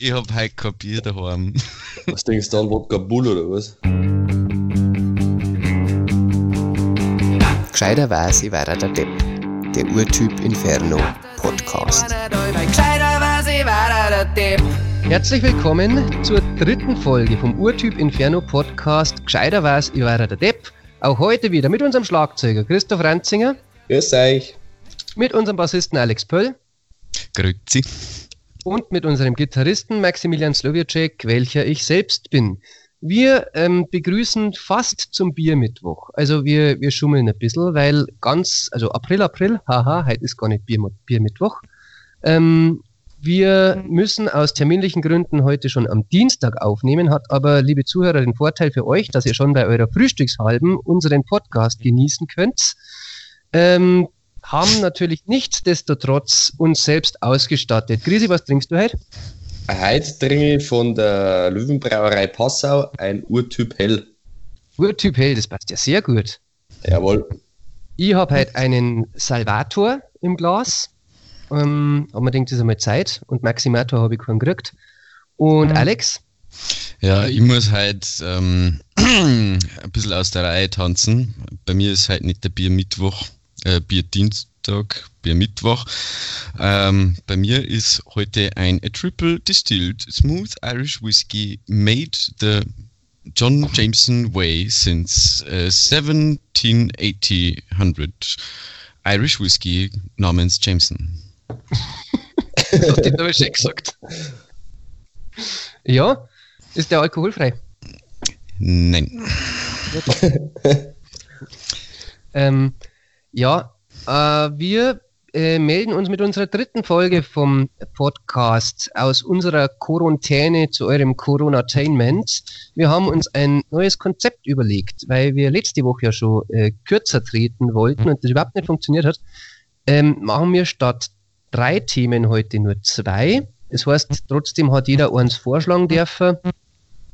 Ich hab heute kein Bier daheim. Was denkst du an, Wodka Bull oder was? Gescheiter weiß, ich war der Depp. Der Urtyp Inferno Podcast. Herzlich willkommen zur dritten Folge vom Urtyp Inferno Podcast. Gescheiter weiß, ich war der Depp. Auch heute wieder mit unserem Schlagzeuger Christoph Ranzinger, Grüß euch. mit unserem Bassisten Alex Pöll Grüezi. Und mit unserem Gitarristen Maximilian Slowiacek, welcher ich selbst bin. Wir ähm, begrüßen fast zum Biermittwoch. Also wir, wir schummeln ein bisschen, weil ganz, also April, April, haha, heute ist gar nicht Bier, Biermittwoch. Ähm, wir müssen aus terminlichen Gründen heute schon am Dienstag aufnehmen, hat aber, liebe Zuhörer, den Vorteil für euch, dass ihr schon bei eurer Frühstückshalben unseren Podcast genießen könnt. Ähm, haben natürlich nichtsdestotrotz uns selbst ausgestattet. Grisi, was trinkst du heute? Heute trinke ich von der Löwenbrauerei Passau ein Urtyp Hell. Urtyp hell, das passt ja sehr gut. Jawohl. Ich habe heute einen Salvator im Glas. Ähm, aber man denkt, das ist einmal Zeit. Und Maximator habe ich keinen gekriegt. Und Alex, Ja, ich muss halt ähm, ein bisschen aus der Reihe tanzen. Bei mir ist halt nicht der Biermittwoch, äh, Bierdienstag, Biermittwoch. Ähm, bei mir ist heute ein a Triple Distilled Smooth Irish Whiskey made the John Jameson way since äh, 1780 Irish Whiskey namens Jameson. hast du aber schon gesagt. Ja, ist der alkoholfrei? Nein. Ähm, ja, äh, wir äh, melden uns mit unserer dritten Folge vom Podcast aus unserer Quarantäne zu eurem Coronatainment. Wir haben uns ein neues Konzept überlegt, weil wir letzte Woche ja schon äh, kürzer treten wollten und das überhaupt nicht funktioniert hat. Ähm, machen wir statt drei Themen heute nur zwei. Das heißt, trotzdem hat jeder eins vorschlagen dürfen.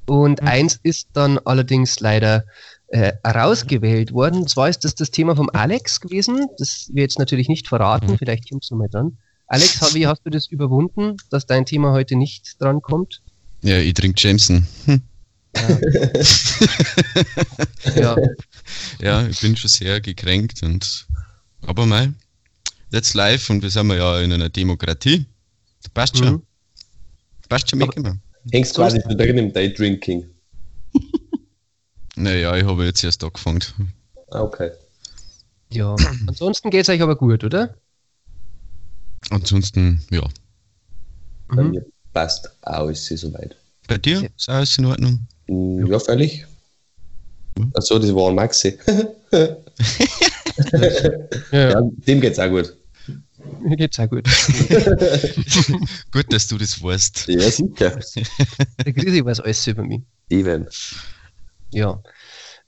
Und eins ist dann allerdings leider äh, herausgewählt worden. Und zwar ist das das Thema vom Alex gewesen. Das wir jetzt natürlich nicht verraten. Vielleicht kommst du mal dran. Alex, wie hast du das überwunden, dass dein Thema heute nicht dran kommt? Ja, ich trinke Jameson. Hm. Ja, Ja, ich bin schon sehr gekränkt und aber mal, that's live und wir sind ja in einer Demokratie. Das passt schon. Mhm. Passt schon mitgemacht. Hängst quasi so drin im Daydrinking. Naja, ich habe jetzt erst angefangen. Ah, okay. ja. Ansonsten geht es euch aber gut, oder? Ansonsten, ja. Bei Mhm. mir passt alles soweit. Bei dir ist alles in Ordnung? Mm, Ja, völlig. Hm. Achso, das war ein Maxi. Ja, Ja, dem geht's auch gut. mir geht's auch gut. Gut, dass du das weißt. Ja, sicher. Der Grisi weiß alles über mich. Eben. Ja.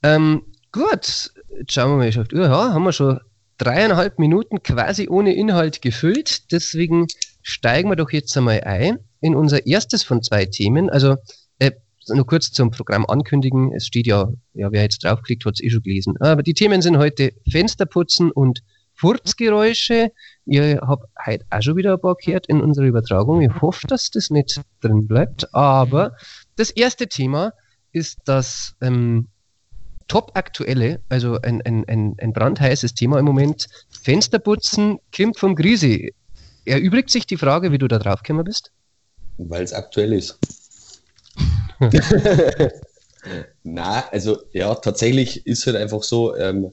Ähm, gut, jetzt schauen wir mal, ich. Ja, haben wir schon dreieinhalb Minuten quasi ohne Inhalt gefüllt. Deswegen steigen wir doch jetzt einmal ein in unser erstes von zwei Themen. Also äh, nur kurz zum Programm ankündigen. Es steht ja, ja wer jetzt draufklickt, hat es eh schon gelesen. Aber die Themen sind heute Fensterputzen und Furzgeräusche. Ihr habt heute auch schon wieder ein paar gehört in unserer Übertragung. Ich hoffe, dass das nicht drin bleibt. Aber das erste Thema ist das ähm, top aktuelle, also ein, ein, ein, ein brandheißes Thema im Moment. Fensterputzen, Kim vom Grisi. Erübrigt sich die Frage, wie du da drauf gekommen bist? Weil es aktuell ist. Na, also ja, tatsächlich ist halt einfach so, ähm,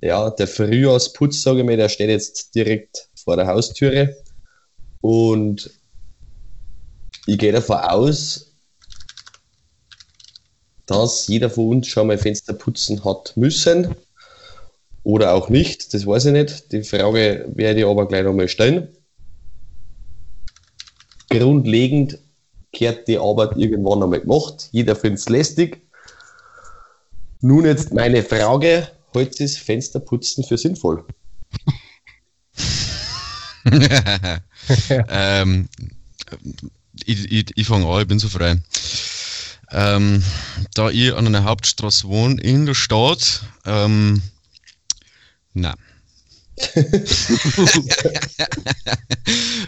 ja, der Frühjahrsputz, sage ich mal, der steht jetzt direkt vor der Haustüre. Und ich gehe davon aus, dass jeder von uns schon mal Fenster putzen hat müssen. Oder auch nicht, das weiß ich nicht. Die Frage werde ich aber gleich nochmal stellen. Grundlegend kehrt die Arbeit irgendwann einmal gemacht. Jeder findet es lästig. Nun jetzt meine Frage: Heute ist Fensterputzen für sinnvoll? ähm, ich ich, ich fange an, ich bin so frei. Ähm, da ich an einer Hauptstraße wohne in der Stadt, ähm, na,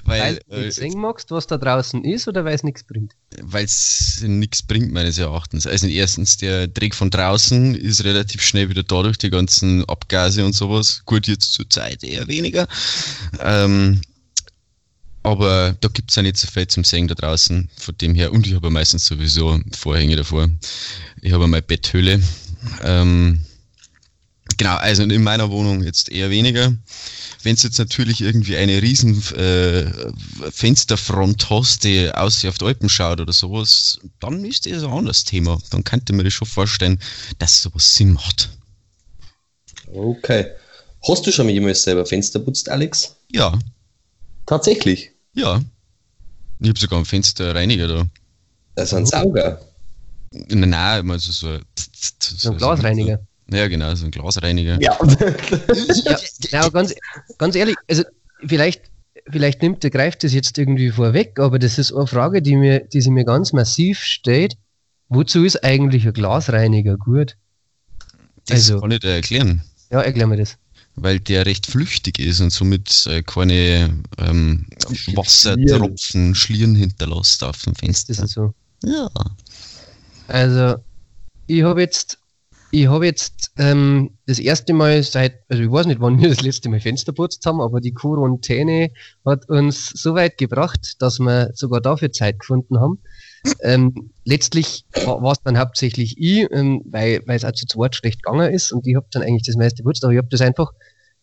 Weil du weil nicht sehen magst, was da draußen ist oder weil es nichts bringt? es nichts bringt, meines Erachtens. Also erstens, der Dreck von draußen ist relativ schnell wieder da durch die ganzen Abgase und sowas. Gut, jetzt zur Zeit eher weniger. Ähm, aber da gibt es ja nicht so viel zum Sehen da draußen. Von dem her, und ich habe meistens sowieso Vorhänge davor. Ich habe meine Betthöhle. Ähm, genau, also in meiner Wohnung jetzt eher weniger. Wenn du jetzt natürlich irgendwie eine riesen äh, Fensterfront hast, die aus auf die Alpen schaut oder sowas, dann ist das ein anderes Thema. Dann könnte man das schon vorstellen, dass sowas Sinn macht. Okay. Hast du schon mal jemals selber Fenster putzt, Alex? Ja, Tatsächlich. Ja. Ich habe sogar einen Fensterreiniger da. Also ein Sauger. Nein, nein, also so, So ein Glasreiniger. Ja, genau, so ein Glasreiniger. Ja. Ja, aber ganz, ganz ehrlich, also vielleicht, vielleicht nimmt der greift das jetzt irgendwie vorweg, aber das ist eine Frage, die mir, die sich mir ganz massiv stellt. Wozu ist eigentlich ein Glasreiniger gut? Das Also- kann ich dir erklären. Ja, erklär mir das. Weil der recht flüchtig ist und somit äh, keine ähm, Wassertropfen, Schlieren hinterlässt auf dem Das Fenster. ist so. Ja. Also, ich habe jetzt, ich habe jetzt ähm, das erste Mal seit, also ich weiß nicht, wann wir das letzte Mal Fenster putzt haben, aber die Quarantäne hat uns so weit gebracht, dass wir sogar dafür Zeit gefunden haben. Ähm, letztlich war es dann hauptsächlich ich, ähm, weil weil es auch zu zweit schlecht gegangen ist und ich habe dann eigentlich das meiste putzt, aber ich habe das einfach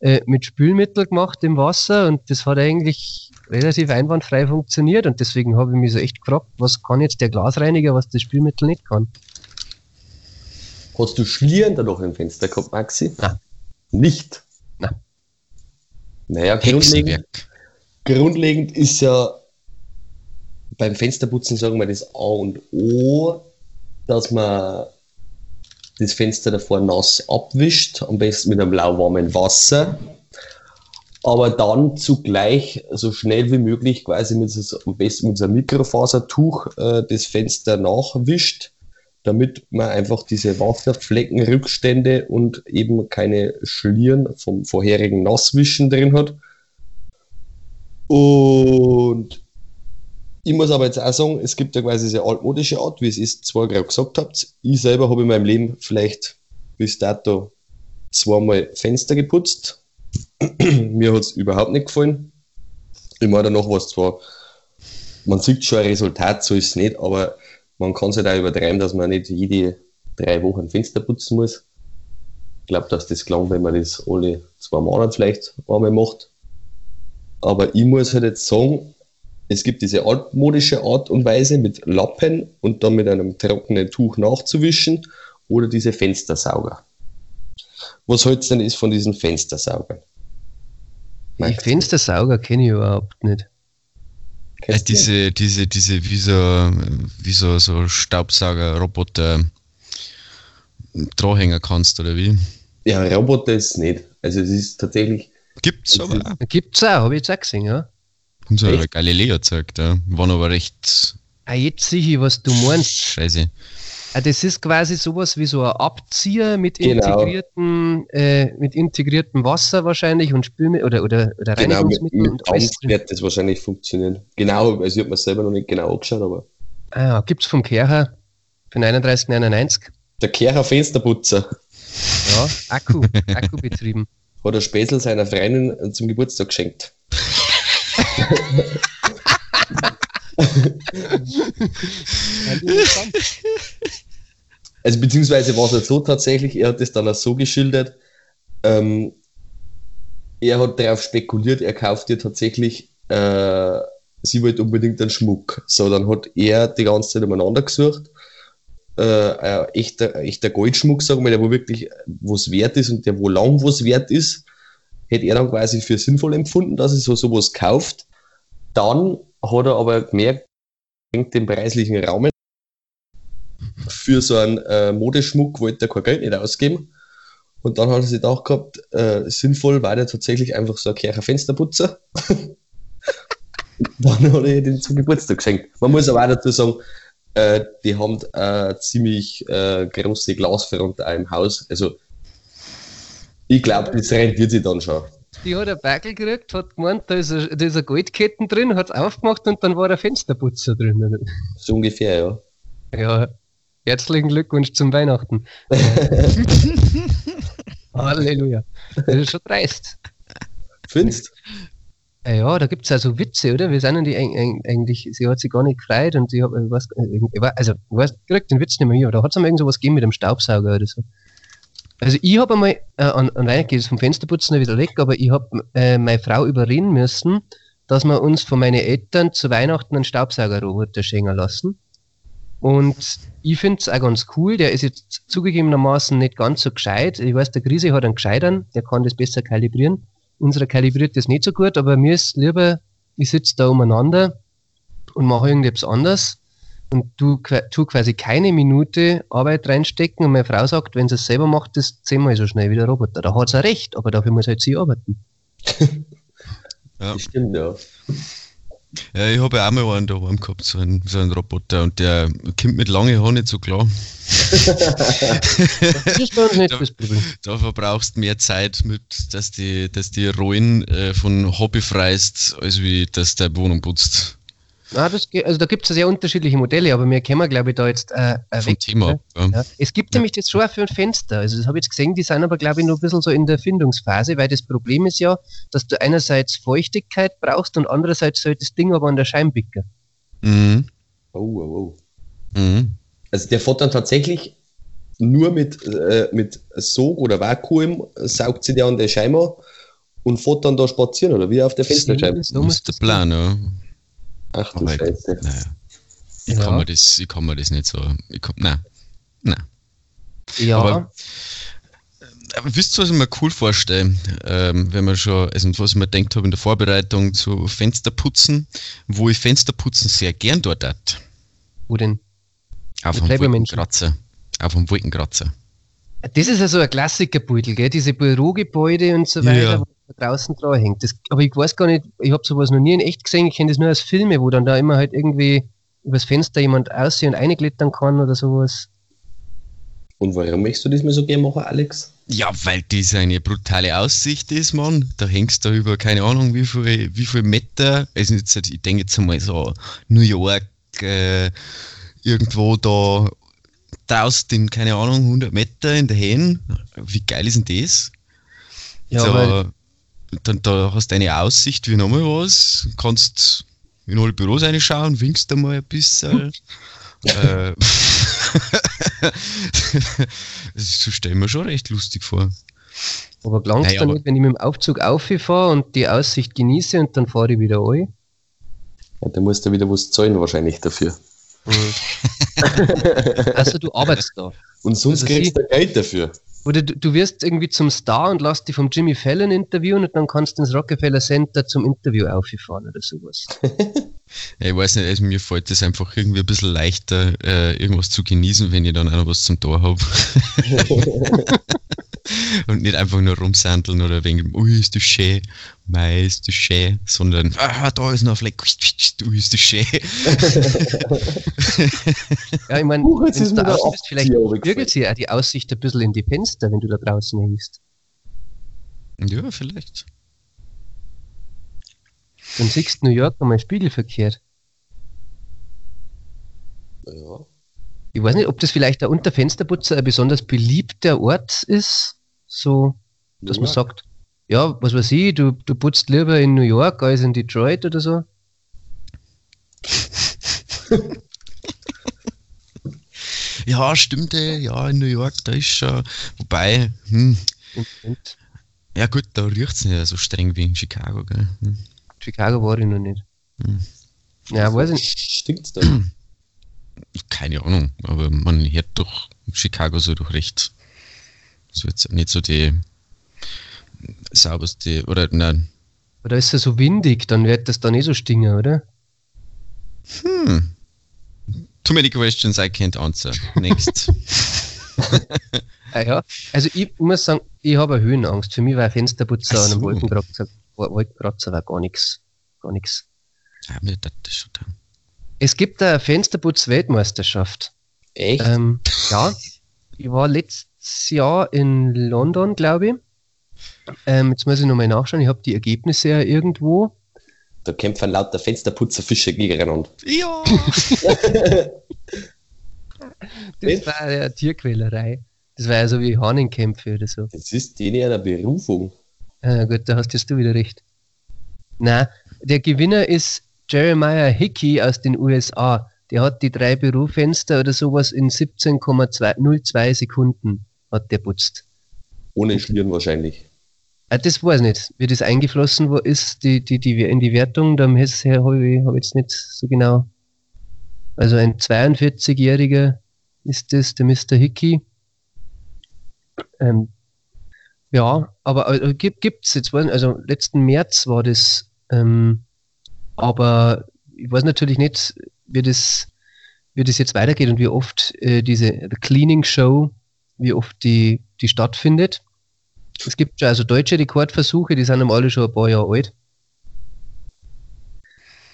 äh, mit Spülmittel gemacht im Wasser und das hat eigentlich relativ einwandfrei funktioniert und deswegen habe ich mich so echt gefragt, was kann jetzt der Glasreiniger, was das Spülmittel nicht kann. Hast du Schlieren da noch im Fenster gehabt, Maxi? Nein. Nicht? Nein. Naja, grundlegend, grundlegend ist ja beim Fensterputzen, sagen wir, das A und O, dass man das Fenster davor nass abwischt, am besten mit einem lauwarmen Wasser, aber dann zugleich so schnell wie möglich quasi mit so, am besten mit so einem Mikrofasertuch äh, das Fenster nachwischt, damit man einfach diese Wasserflecken, Rückstände und eben keine Schlieren vom vorherigen Nasswischen drin hat. Und ich muss aber jetzt auch sagen, es gibt ja quasi diese altmodische Art, wie es ist, zwar gerade gesagt habt. Ich selber habe in meinem Leben vielleicht bis dato zweimal Fenster geputzt. Mir hat es überhaupt nicht gefallen. Ich meine, danach war zwar, man sieht schon ein Resultat, so ist es nicht, aber man kann es halt auch übertreiben, dass man nicht jede drei Wochen Fenster putzen muss. Ich glaube, dass das gelangt, wenn man das alle zwei Monate vielleicht einmal macht. Aber ich muss halt jetzt sagen, es gibt diese altmodische Art und Weise mit Lappen und dann mit einem trockenen Tuch nachzuwischen oder diese Fenstersauger. Was hältst du denn ist von diesen Fenstersaugern? Die Fenstersauger kenne ich überhaupt nicht. Äh, diese, diese, diese, wie so, wie so, so Staubsauger-Roboter Dranhänger kannst, oder wie? Ja, Roboter ist es nicht. Also es ist tatsächlich, Gibt's aber ist-. Gibt's auch, habe ich jetzt auch gesehen, ja. Haben sie aber? Galileo gezeigt, ja. Waren aber recht Ah, jetzt sehe ich, was du meinst. scheiße. Ah, das ist quasi sowas wie so ein Abzieher mit Genau. integriertem, äh, mit integriertem Wasser wahrscheinlich und Spülmittel oder, oder, oder genau mit, Reinigungsmittel mit drin. wird das wahrscheinlich funktionieren. Genau, also ich habe mir selber noch nicht genau angeschaut, aber Ah, ja, gibt's vom Kercher für 39,99. der Kehrer Fensterputzer Ja, Akku, Akku betrieben. hat ein Späßel seiner Freundin zum Geburtstag geschenkt. Also beziehungsweise war es halt so tatsächlich, er hat es dann auch so geschildert, ähm, er hat darauf spekuliert, er kauft ihr tatsächlich, äh, sie wollte unbedingt einen Schmuck. So, dann hat er die ganze Zeit umeinander gesucht, äh, ein echter, echter Goldschmuck, sagen wir, der wo wirklich was wert ist und der wo lang was wert ist, hätte er dann quasi für sinnvoll empfunden, dass er so sowas kauft. Dann hat er aber gemerkt, den preislichen Rahmen für so einen äh, Modeschmuck wollte er kein Geld nicht ausgeben. Und dann hat er sich gedacht gehabt, äh, sinnvoll war der tatsächlich einfach so ein Kircher Fensterputzer. dann hat er den zum Geburtstag geschenkt. Man muss aber auch dazu sagen, äh, die haben äh, ziemlich äh, große Glasfront auch im Haus. Also ich glaube, das rentiert sich dann schon. die hat ein Backel gekriegt, hat gemeint, da ist, ein, da ist eine Goldketten drin, hat es aufgemacht und dann war ein Fensterputzer drin. So ungefähr, ja. Ja, herzlichen Glückwunsch zum Weihnachten. Halleluja. Das ist schon dreist. Findest Ja, ja, da gibt es also Witze, oder? Wir sind die eig- eigentlich, sie hat sich gar nicht gefreut und ich habe, was, ich weiß, also, ich weiß, ich krieg den Witz nicht mehr hier, aber da hat es einmal irgend sowas gegeben mit dem Staubsauger oder so. Also, ich habe einmal, äh, an, an Weihnachten es vom Fensterputzen wieder weg, aber ich habe äh, meine Frau überreden müssen, dass wir uns von meinen Eltern zu Weihnachten einen Staubsaugerroboter schenken lassen. Und ich finde es auch ganz cool, der ist jetzt zugegebenermaßen nicht ganz so gescheit. Ich weiß, der Krise hat einen gescheitern, der kann das besser kalibrieren. Unserer kalibriert das nicht so gut, aber mir ist lieber, ich sitze da umeinander und mache irgendetwas anderes und du tu quasi keine Minute Arbeit reinstecken und meine Frau sagt, wenn sie es selber macht, ist zehnmal so schnell wie der Roboter. Da hat sie recht, aber dafür muss halt sie arbeiten. Ja. Das stimmt, ja. Ja, ich habe ja auch mal einen daheim gehabt, so einen, so einen Roboter, und der kommt mit langen Haaren nicht so klar. Das ist nicht das Problem. Da verbrauchst mehr Zeit, mit, dass die, dass die Rollen äh, von Hobby freist, als wie dass der Wohnung putzt. Ah, das, also da gibt es sehr unterschiedliche Modelle, aber wir können, glaube ich, da jetzt äh, äh, weg. Thema. ab, Ja. Ja. Es gibt nämlich das schon auch für ein Fenster. Also das habe ich jetzt gesehen, die sind aber, glaube ich, noch ein bisschen so in der Erfindungsphase, weil das Problem ist ja, dass du einerseits Feuchtigkeit brauchst und andererseits soll das Ding aber an der Scheibenbicker. Mhm. Oh, oh, oh. Mhm. Also der fährt dann tatsächlich nur mit, äh, mit Sog oder Vakuum, saugt sie der an der Scheibe und fährt dann da spazieren, oder wie auf der Fensterscheibe? So Das ist der Plan, ja. Ach du Aber ich, Scheiße. naja. ich, Ja. kann mir das, ich kann mir das nicht so. Ich kann, nein. Nein. Ja, Aber- Aber wisst ihr, was ich mir cool vorstelle, ähm, wenn man schon, also was ich mir gedacht habe in der Vorbereitung zu Fensterputzen, wo ich Fensterputzen sehr gern dort hat. wo denn? Auf Lebermenschen. Wolkenkratzer. Auf einem Wolkenkratzer. Das ist ja so ein Klassikerbeutel, gell? Diese Bürogebäude und so weiter, Ja. wo da draußen dran hängt. Das, aber ich weiß gar nicht, ich habe sowas noch nie in echt gesehen, ich kenne das nur aus Filmen, wo dann da immer halt irgendwie übers Fenster jemand aussehen und einklettern kann oder sowas. Und warum möchtest du das mir so gerne machen, Alex? Ja, weil das eine brutale Aussicht ist, Mann. Da hängst du über keine Ahnung wie viel, wie viel Meter. Also jetzt, ich denke jetzt einmal so New York, äh, irgendwo da draußen in, keine Ahnung, 100 Meter in der Hähn. Wie geil ist denn das? Ja, weil, dann, da hast du eine Aussicht wie nochmal was. Kannst in alle Büros reinschauen, winkst einmal ein bisschen. äh, das stelle ich mir schon recht lustig vor. aber gelangt Naja, dann nicht, wenn ich mit dem Aufzug auffahre und die Aussicht genieße und dann fahre ich wieder ein? Ja, da musst du wieder was zahlen wahrscheinlich dafür. Also du arbeitest da. Und sonst Also kriegst du Geld dafür. Oder du, du wirst irgendwie zum Star und lässt dich vom Jimmy Fallon interviewen und dann kannst du ins Rockefeller Center zum Interview auffahren oder sowas. Ja, ich weiß nicht, also mir fällt es einfach irgendwie ein bisschen leichter, äh, irgendwas zu genießen, wenn ich dann auch noch was zum Tor habe. Und nicht einfach nur rumsandeln oder wegen, ui, ist das schön, mei, ist das schön, sondern, ah, da ist noch ein Fleck, ui, ist das schön. Ja, ich meine, jetzt wenn ist du da bist, vielleicht spiegelt sich ja die Aussicht ein bisschen in die Fenster, wenn du da draußen hängst. Ja, vielleicht. Dann siehst du New York einmal spiegelverkehrt. Ja. Ich weiß nicht, ob das vielleicht der Unterfensterputzer ein besonders beliebter Ort ist, so, dass man sagt, ja, was weiß ich, du, du putzt lieber in New York als in Detroit oder so. Ja, stimmt, ey, ja, in New York, da ist schon, wobei, hm, Im Moment. ja gut, da riecht es nicht so streng wie in Chicago, gell. Hm. Chicago war ich noch nicht. Hm. Ja, weiß ich nicht. Stinkt's da? Keine Ahnung, aber man hört doch Chicago so doch recht. Das wird nicht so die sauberste, oder nein, Oder ist es so windig, dann wird das da nicht so stingen, oder? hm. Too many questions I can't answer. Next. Ah, ja. Also ich muss sagen, ich habe eine Höhenangst. Für mich war ein Fensterputzer Ach an einem so. Wolkenkratzer, Wolkenkratzer war gar nichts. Gar nichts. ja, mir das ist schon da. Es gibt eine Fensterputz-Weltmeisterschaft. Echt? Ähm, ja, ich war letztes Jahr in London, glaube ich. Ähm, jetzt muss ich nochmal nachschauen, ich habe die Ergebnisse ja irgendwo. Da kämpfen lauter Fensterputzerfische gegeneinander. Ja! Das war ja Tierquälerei. Das war ja so wie Hahnenkämpfe oder so. Das ist denen eine Berufung. Ah, gut, da hast jetzt du wieder recht. Na, der Gewinner ist Jeremiah Hickey aus den USA. Der hat die drei Bürofenster oder sowas in 17,02 Sekunden hat der putzt. Ohne Schlieren wahrscheinlich. Ah, das weiß ich nicht, wie das eingeflossen ist, die, die, die, in die Wertung, da habe ich, hab ich jetzt nicht so genau. Also ein 42-Jähriger ist das, der Mr. Hickey. Ähm, ja, aber also, gibt es jetzt, also letzten März war das, ähm, aber ich weiß natürlich nicht, wie das, wie das jetzt weitergeht und wie oft äh, diese Cleaning Show, wie oft die, die stattfindet. Es gibt schon also deutsche Rekordversuche, die sind alle schon ein paar Jahre alt.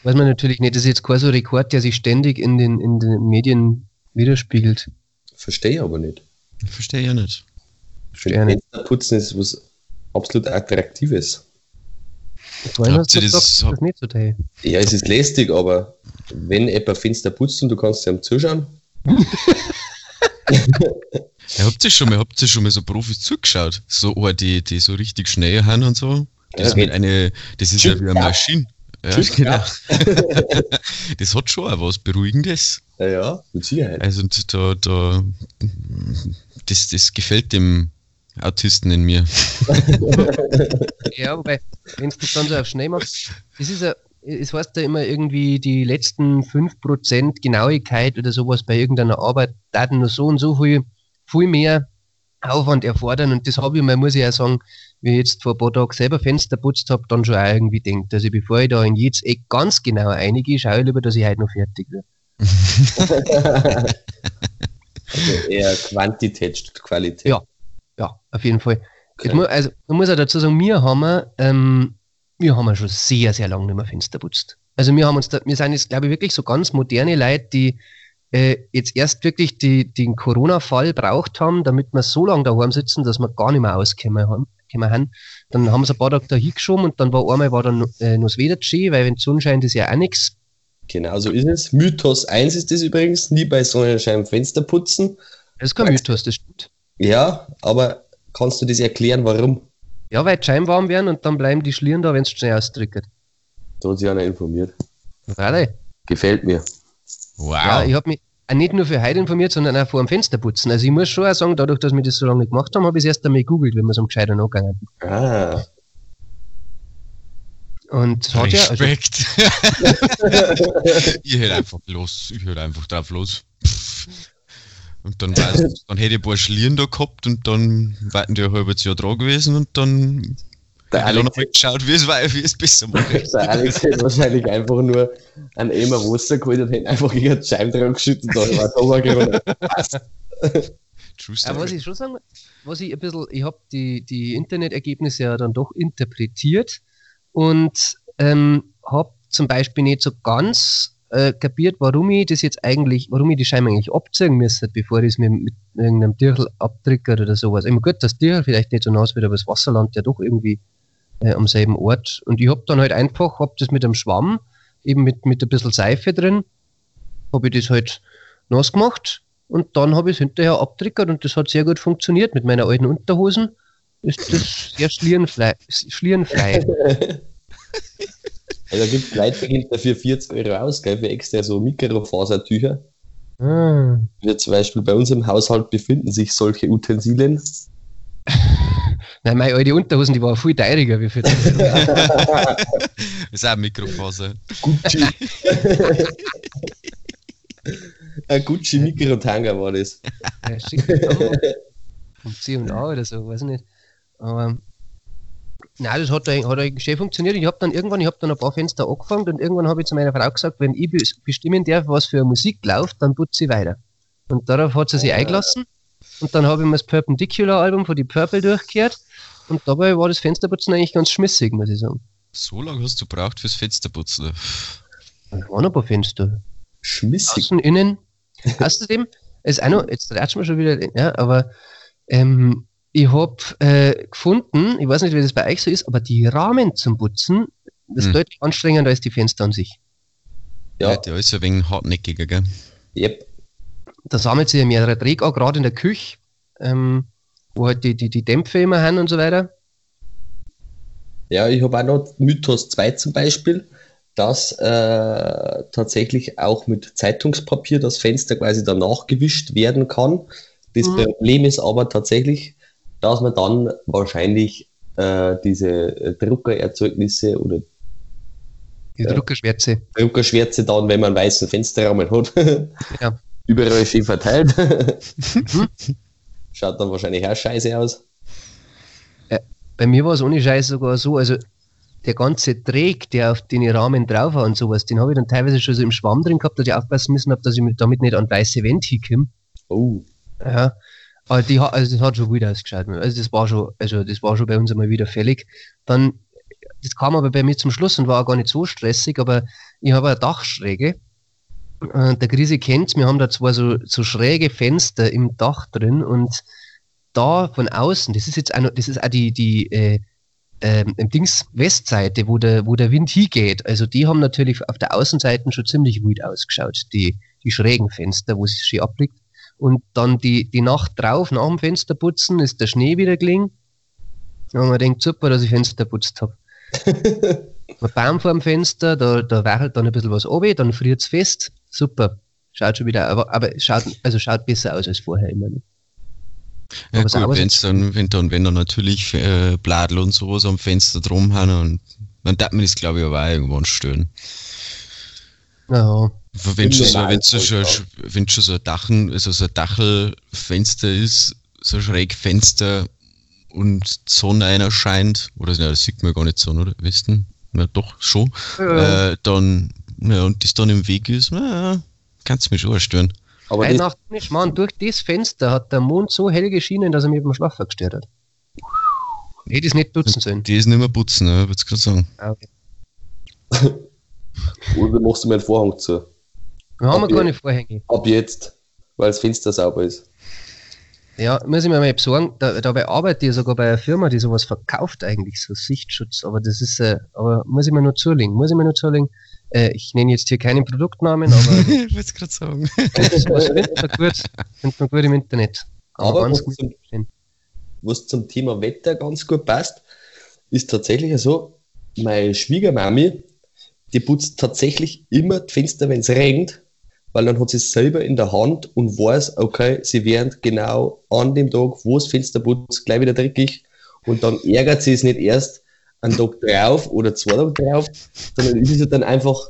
Weiß man natürlich nicht, das ist jetzt kein so Rekord, der sich ständig in den, in den Medien widerspiegelt. Verstehe aber nicht. Verstehe ich ja nicht. Verstehe nicht. Putzen ist was absolut Attraktives. Vorhin hast du gesagt, das, das nicht so teil. Ja, es ist lästig, aber wenn jemand Fenster putzt und du kannst ihm zuschauen. ja, habt ihr schon mal, habt ihr schon mal so Profis zugeschaut? So, oh, die, die so richtig schnell haben und so. Das, ja, eine, das ist ja wie eine Maschine. Ja, genau. das hat schon auch was Beruhigendes. Ja, ja, mit Sicherheit. Also da, da das, das gefällt dem Autisten in mir. ja, wobei, wenn du das dann so auf Schnee machst, das ist ja, es heißt ja immer irgendwie die letzten 5% Genauigkeit oder sowas bei irgendeiner Arbeit, da nur so und so viel, viel mehr Aufwand erfordern und das habe ich mal, muss ich ja sagen, wie ich jetzt vor ein paar Tagen selber Fenster putzt habe, dann schon auch irgendwie denkt. Also bevor ich da in jedes Eck ganz genau einige, schaue ich lieber, dass ich heute noch fertig werde. also eher Quantität statt Qualität. Ja, ja, auf jeden Fall. Okay. Muss, also, man muss auch dazu sagen, wir haben, ähm, wir haben schon sehr, sehr lange nicht mehr Fenster putzt. Also wir haben uns da, wir sind jetzt, glaube ich, wirklich so ganz moderne Leute, die äh, jetzt erst wirklich die, den Corona-Fall braucht haben, damit wir so lange daheim sitzen, dass wir gar nicht mehr auskommen haben. haben. Dann haben sie ein paar Tage da hingeschoben und dann war einmal war dann äh, noch das Wetter schön, weil wenn die Sonne scheint, ist ja auch nichts. Genau so ist es. Mythos 1 ist das übrigens, nie bei Sonnenschein Fenster putzen. Das ist kein Mythos, das stimmt. Ja, aber kannst du das erklären, warum? Ja, weil die Scheiben warm werden und dann bleiben die Schlieren da, wenn es schnell ausdrückt. Da hat sich einer informiert. Warte. Gefällt mir. Wow. Ja, ich habe mich nicht nur für heute informiert, sondern auch vor dem Fenster putzen. Also ich muss schon auch sagen, dadurch, dass wir das so lange nicht gemacht haben, habe ich es erst einmal gegoogelt, wenn wir es am gescheiter nachgegangen Ah. Und hat ja. Also, ich höre einfach los. Ich höre einfach drauf los. Und dann, weiß, dann hätte ich ein paar Schlieren da gehabt und dann warten die ein halbes Jahr dran gewesen und dann der Alex noch mal geschaut, wie es war, wie es besser macht. Der Alex hätte wahrscheinlich einfach nur einen Eimer Wasser geholt und hätte einfach gegen die Scheiben dran geschüttet und dann war der Aber was ich schon sagen was ich ein bisschen, ich habe die, die Internetergebnisse ja dann doch interpretiert und ähm, habe zum Beispiel nicht so ganz äh, kapiert, warum ich das jetzt eigentlich, warum ich die Scheibe eigentlich abziehen müsste, bevor ich es mir mit irgendeinem Dirchel abdrücke oder sowas. Immer gut, dass Dirchel vielleicht nicht so nass wird, aber das Wasser landet ja doch irgendwie äh, am selben Ort. Und ich habe dann halt einfach, habe das mit einem Schwamm, eben mit, mit ein bisschen Seife drin, habe ich das halt nass gemacht und dann habe ich es hinterher abdrückt und das hat sehr gut funktioniert. Mit meiner alten Unterhosen ist das sehr schlierenfrei. schlierenfrei. Also da gibt es Leute, die dafür 40 Euro aus, gell, für extra so Mikrofasertücher. Ah. Wir zum Beispiel bei uns im Haushalt befinden sich solche Utensilien. Nein, meine alte Unterhosen, die waren viel teurer. Wie viel das ist auch Mikrofaser. Gucci. Ein Gucci Mikrotanga war das. Ja, schick. Vom C&A oder so, weiß ich nicht. Aber Nein, das hat, hat eigentlich schön funktioniert. Ich habe dann irgendwann, ich habe dann ein paar Fenster angefangen und irgendwann habe ich zu meiner Frau gesagt, wenn ich bestimmen darf, was für Musik läuft, dann putze ich weiter. Und darauf hat sie sich ah. eingelassen. Und dann habe ich mir das Perpendicular-Album von die Purple durchgekehrt. Und dabei war das Fensterputzen eigentlich ganz schmissig, muss ich sagen. So lange hast du braucht fürs Fensterputzen? Da waren ein paar Fenster. Schmissig. Außen, innen. Außerdem, ist auch noch, jetzt rätschen wir schon wieder, ja, aber ähm, ich habe äh, gefunden, ich weiß nicht, wie das bei euch so ist, aber die Rahmen zum Putzen, das ist Hm. deutlich anstrengender als die Fenster an sich. Ja. Ja, Der ist ein wenig hartnäckiger, gell? yep. Da sammelt sich ja mehrere Dreck an, gerade in der Küche, ähm, wo halt die, die, die Dämpfe immer haben und so weiter. Ja, ich habe auch noch Mythos 2 zum Beispiel, dass äh, tatsächlich auch mit Zeitungspapier das Fenster quasi danach gewischt werden kann. Das Mhm. Problem ist aber tatsächlich, dass man dann wahrscheinlich äh, diese äh, Druckererzeugnisse oder Die Ja. Druckerschwärze. Druckerschwärze dann, wenn man einen weißen Fensterrahmen hat, Ja. Überall schön verteilt. Mhm. Schaut dann wahrscheinlich auch scheiße aus. Bei mir war es ohne Scheiß sogar so, also der ganze Dreck, der auf den Rahmen drauf war und sowas, den habe ich dann teilweise schon so im Schwamm drin gehabt, dass ich aufpassen müssen habe, dass ich mit, damit nicht an weiße Wände hinkomme. Oh, Ja. Aber die, also das hat schon gut ausgeschaut. Also das war schon, also das war schon bei uns einmal wieder fällig. Dann, das kam aber bei mir zum Schluss und war auch gar nicht so stressig, aber ich habe eine Dachschräge. Äh, Der Krise kennt's, wir haben da zwar so, so schräge Fenster im Dach drin und da von außen, das ist jetzt auch noch, das ist auch die, die äh, ähm, Dings Westseite, wo der, wo der Wind hingeht. Also die haben natürlich auf der Außenseite schon ziemlich wild ausgeschaut, die, die schrägen Fenster, wo es schön abliegt. Und dann die, die Nacht drauf, nach dem Fenster putzen, ist der Schnee wieder gelegen. Und man denkt, super, dass ich Fenster putzt habe. Ein Baum vor dem Fenster, da, da wachelt dann ein bisschen was oben, dann friert es fest. Super. Schaut schon wieder, aber, aber schaut, also schaut besser aus als vorher immer. noch. Ja, Aber gut, wenn's dann, wenn dann, wenn dann natürlich äh, Bladel und sowas am Fenster drum haben, und dann darf man das, glaube ich, aber auch irgendwann stören. Ja, Wenn schon, so, wenn's so, schon, wenn schon so ein Dachen, also so ein Dachelfenster ist, so ein Schrägfenster und die Sonne einer scheint, oder ja, das sieht man gar nicht so, oder? Westen? Na doch, schon. ja. Äh, dann, ja, und das dann im Weg ist, na, kannst du mich schon stören. aber Nacht nicht, Mann, durch das Fenster hat der Mond so hell geschienen, dass er mich beim Schlafen gestört hat. Hätte ich es nicht putzen sollen. Die ist nicht mehr putzen, ne? würde ich gerade sagen. Ah, Okay. oder machst du mir einen Vorhang zu? Wir haben Okay. keine Vorhänge. Ab jetzt, weil das Fenster sauber ist. Ja, muss ich mir mal besorgen. Da, dabei arbeite ich sogar bei einer Firma, die sowas verkauft eigentlich, so Sichtschutz. Aber das ist, äh, aber muss ich mir nur zulegen. Muss ich mir nur zulegen. Äh, ich nenne jetzt hier keinen Produktnamen, aber ich wollte es gerade sagen. das findet man gut. Findet man gut im Internet. Aber ganz was gut zum, was zum Thema Wetter ganz gut passt, ist tatsächlich so, meine Schwiegermami, die putzt tatsächlich immer die Fenster, wenn es regnet, weil dann hat sie es selber in der Hand und weiß, okay, sie werden genau an dem Tag, wo das Fenster putzt, gleich wieder dreckig und dann ärgert sie es nicht erst einen Tag drauf oder zwei Tage drauf, sondern es ist ja dann einfach,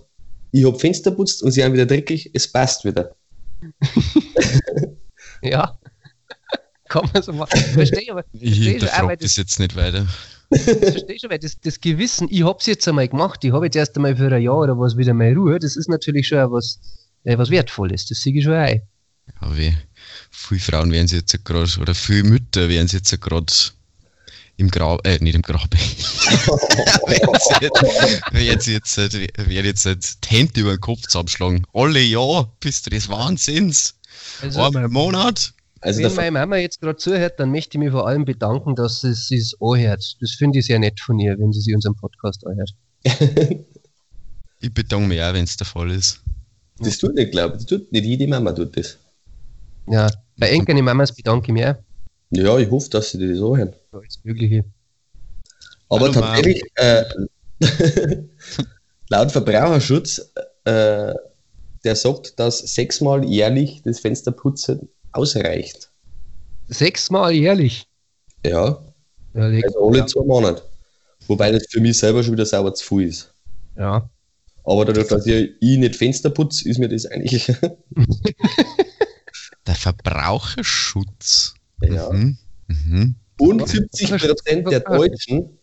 ich habe Fenster putzt und sie haben wieder dreckig, es passt wieder. Ja. Kann man so machen. Verstehe aber. Ich schon, auch, weil hinterfrage das, jetzt nicht weiter. verstehe schon, weil das, das Gewissen, ich hab's jetzt einmal gemacht, ich habe jetzt erst einmal für ein Jahr oder was wieder mal Ruhe, das ist natürlich schon was, äh, was Wertvolles, das sehe ich schon ein. Aber wie, viele Frauen werden sie jetzt gerade, oder viele Mütter werden sie jetzt gerade im Grab, äh, nicht im Grab. werden sie jetzt, werden jetzt äh, die Hände über den Kopf zusammenschlagen. Alle ja, bist du des Wahnsinns. Also, Einmal im Monat. Also wenn der, meine Mama jetzt gerade zuhört, dann möchte ich mich vor allem bedanken, dass sie sie es anhört. Das finde ich sehr nett von ihr, wenn sie sich unseren Podcast anhört. Ich bedanke mich auch, wenn es der Fall ist. Das tut nicht, glaube ich. Das tut nicht jede Mama tut das. Ja, bei Enkeln Mamas bedanke ich mich auch. Ja, ich hoffe, dass sie das so hören. für Alles Mögliche. Aber Hallo, tatsächlich, äh, laut Verbraucherschutz, äh, der sagt, dass sechsmal jährlich das Fensterputzen ausreicht. Sechsmal jährlich. Ja, Ja, also alle zwei Monate. Wobei das für mich selber schon wieder sauber zu viel ist. ja. Aber dadurch, dass ich, ich nicht Fenster putze, ist mir das eigentlich. Der Verbraucherschutz. ja. Mhm. Mhm. Und Ja. 70% der Deutschen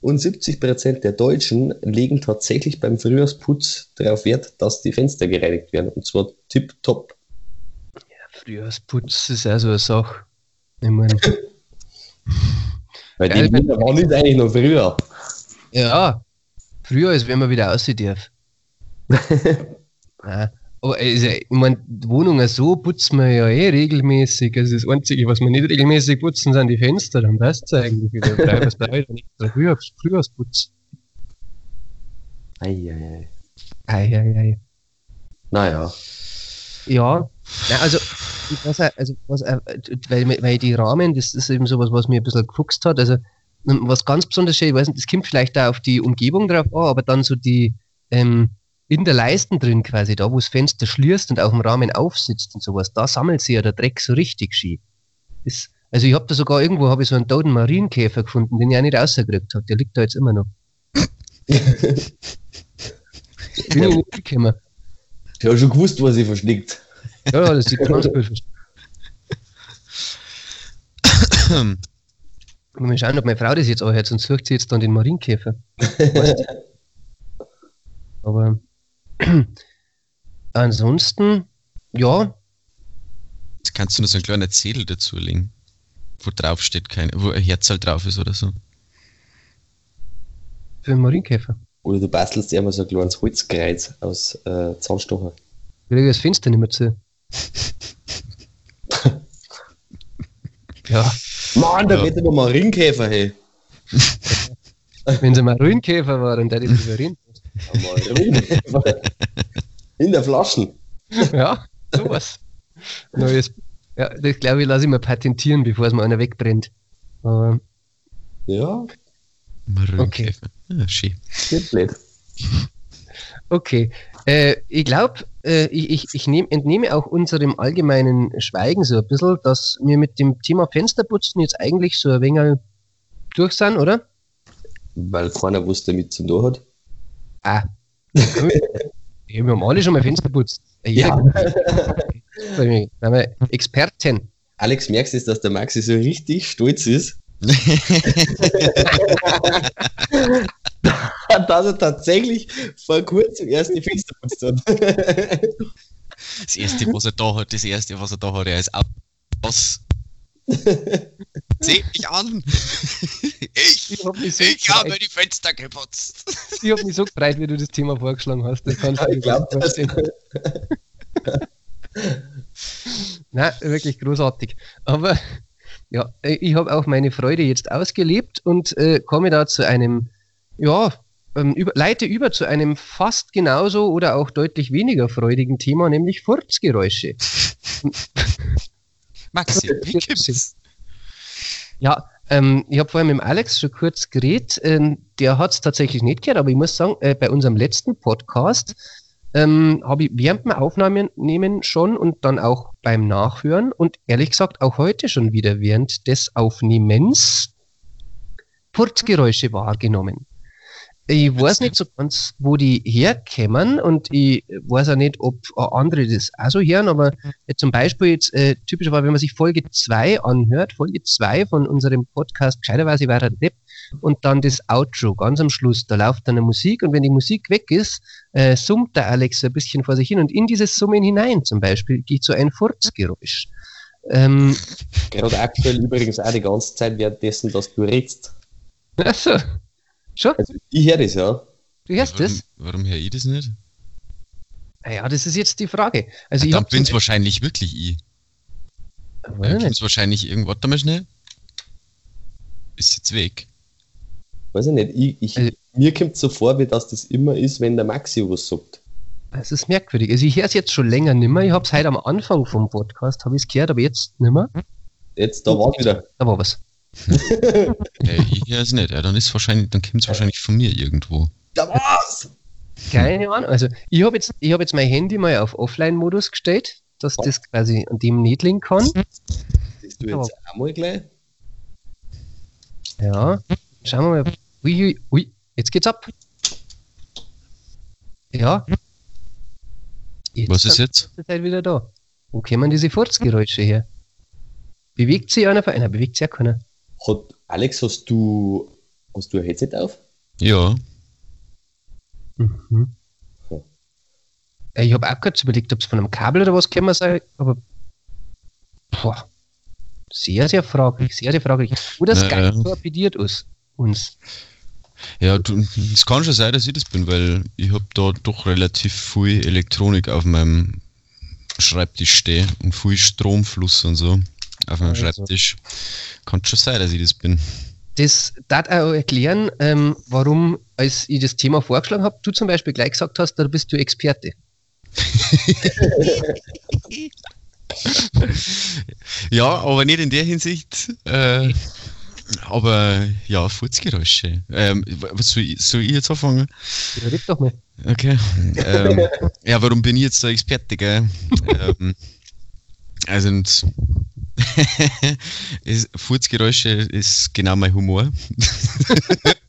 und 70% der Deutschen legen tatsächlich beim Frühjahrsputz darauf Wert, dass die Fenster gereinigt werden. Und zwar tipptopp. Frühjahrsputz ist auch so eine Sache. Ich meine, Weil Ja, die ich mein- Winter waren nicht eigentlich noch früher. ja, früher ist, wenn man wieder aussehen darf. Nein. Aber also, ich meine, Wohnungen so putzen wir ja eh regelmäßig. Also das Einzige, was wir nicht regelmäßig putzen, sind die Fenster. Dann passt es eigentlich wieder. Bleib es bei nicht extra früh, Frühjahrsputz. Eieiei. Eieiei. Naja. Ja, na, also, ich weiß auch, also, was, auch, weil, weil die Rahmen, das ist eben sowas, was mir ein bisschen gefuchst hat. Also, was ganz besonders schön, ich weiß nicht, das kommt vielleicht auch auf die Umgebung drauf an, aber dann so die, ähm, in der Leisten drin quasi, da wo das Fenster schließt und auch im Rahmen aufsitzt und sowas, da sammelt sich ja der Dreck so richtig schön. Das, also ich habe da sogar irgendwo habe ich so einen toten Marienkäfer gefunden, den ich auch nicht rausgekriegt habe. Der liegt da jetzt immer noch. Bin ich nicht gekommen. Ich habe schon gewusst, was ich versteckt. Ja, ja, das sieht ganz gut Mal schauen, ob meine Frau das jetzt anhört, sonst sucht sie jetzt dann den Marienkäfer. Aber ansonsten, ja. Jetzt kannst du nur so einen kleinen Zettel dazulegen, wo drauf steht, kein, wo ein Herzl drauf ist oder so. Für den Marienkäfer. Oder du bastelst dir mal so ein kleines Holzkreuz aus äh, Zahnstocher. Ich kriege das Fenster nicht mehr zu. ja. Mann, da ja. geht aber mal Ringkäfer, hey. Wenn sie mal Ringkäfer war, dann hätte ich lieber Ring. In der Flasche. Ja, sowas. Neues. Ja, das glaube ich, lasse ich mal patentieren, bevor es mal einer wegbrennt. Aber ja. Okay. Ja, schön. Geht blöd. Okay. Äh, ich glaube, äh, ich, ich, ich nehm, entnehme auch unserem allgemeinen Schweigen so ein bisschen, dass wir mit dem Thema Fensterputzen jetzt eigentlich so ein wenig durch sind, oder? Weil keiner wusste, mit zu tun hat. Ah. wir haben alle schon mal Fenster putzt. Ja. ja. Experten. Alex, merkst du, dass der Maxi so richtig stolz ist? dass er tatsächlich vor kurzem erst die Fenster putzt hat. das erste, was er da hat, das erste, was er da hat, er ist aus. Seht mich an! Ich, ich, hab so ich habe die Fenster geputzt. Ich habe mich so gefreut, wie du das Thema vorgeschlagen hast. Das kannst du dir vorstellen. Nein, wirklich großartig. Aber ja, ich habe auch meine Freude jetzt ausgelebt und äh, komme da zu einem, ja, ähm, über, leite über zu einem fast genauso oder auch deutlich weniger freudigen Thema, nämlich Furzgeräusche. Maxi, wie gibt's? Ja, ähm, ich habe vorhin mit dem Alex schon kurz geredet. Ähm, der hat es tatsächlich nicht gehört, aber ich muss sagen, äh, bei unserem letzten Podcast ähm, habe ich während dem Aufnahmen nehmen schon und dann auch beim Nachhören und ehrlich gesagt auch heute schon wieder während des Aufnehmens Purzgeräusche wahrgenommen. Ich weiß nicht so ganz, wo die herkämen und ich weiß auch nicht, ob andere das auch so hören, aber zum Beispiel jetzt äh, typischerweise, wenn man sich Folge 2 anhört, Folge 2 von unserem Podcast Gescheiterweise weiter Depp und dann das Outro ganz am Schluss, da läuft dann eine Musik und wenn die Musik weg ist, äh, summt der Alex ein bisschen vor sich hin und in dieses Summen hinein zum Beispiel geht so ein Furzgeräusch. Ähm, Gerade aktuell übrigens auch die ganze Zeit währenddessen, dass du redst. Achso. Schon? Also ich höre das, ja. Du hörst warum, das? Warum höre ich das nicht? Naja, das ist jetzt die Frage. Also ja, ich dann bin es wahrscheinlich wirklich ich. Dann bin es wahrscheinlich irgendwas. Warte mal schnell. Ist jetzt weg. Weiß ich nicht. Ich, ich, also, mir kommt so vor, wie das das immer ist, wenn der Maxi was sagt. Das ist merkwürdig. Also ich höre es jetzt schon länger nimmer. Ich habe es heute am Anfang vom Podcast, habe ich es gehört, aber jetzt nimmer. Jetzt, da war wieder. Da war was. ja, ich höre es nicht. Ja, dann ist wahrscheinlich, dann kommt es wahrscheinlich von mir irgendwo. Da war's! Keine Ahnung. Also ich habe jetzt, hab jetzt mein Handy mal auf Offline-Modus gestellt, dass oh. das quasi an dem nicht liegen kann. Siehst du jetzt Aber, auch mal gleich? Ja. Schauen wir mal. Ui, ui, ui. Jetzt geht's ab. Ja. Jetzt Was ist jetzt? Ist halt wieder da. Wo kommen diese Furzgeräusche her? Bewegt sich einer von einer? Bewegt sich ja keiner. Hat, Alex, hast du, hast du ein Headset auf? Ja. Mhm. Hm. Ich habe auch kurz überlegt, ob es von einem Kabel oder was käme sein, aber boah, sehr, sehr fraglich, sehr, sehr fraglich. Oder Skype äh, torpediert uns. Uns. Ja, du, es kann schon sein, dass ich das bin, weil ich habe da doch relativ viel Elektronik auf meinem Schreibtisch stehen und viel Stromfluss und so auf meinem Also. Schreibtisch. Kann schon sein, dass ich das bin. Das darf auch erklären, ähm, warum, als ich das Thema vorgeschlagen habe, du zum Beispiel gleich gesagt hast, da bist du Experte. Ja, aber nicht in der Hinsicht. Äh, aber ja, Furzgeräusche. Ähm, was soll ich, soll ich jetzt anfangen? Ja, red doch mal. Okay. ähm, ja, warum bin ich jetzt der Experte, gell? ähm, also, und Furzgeräusche ist genau mein Humor.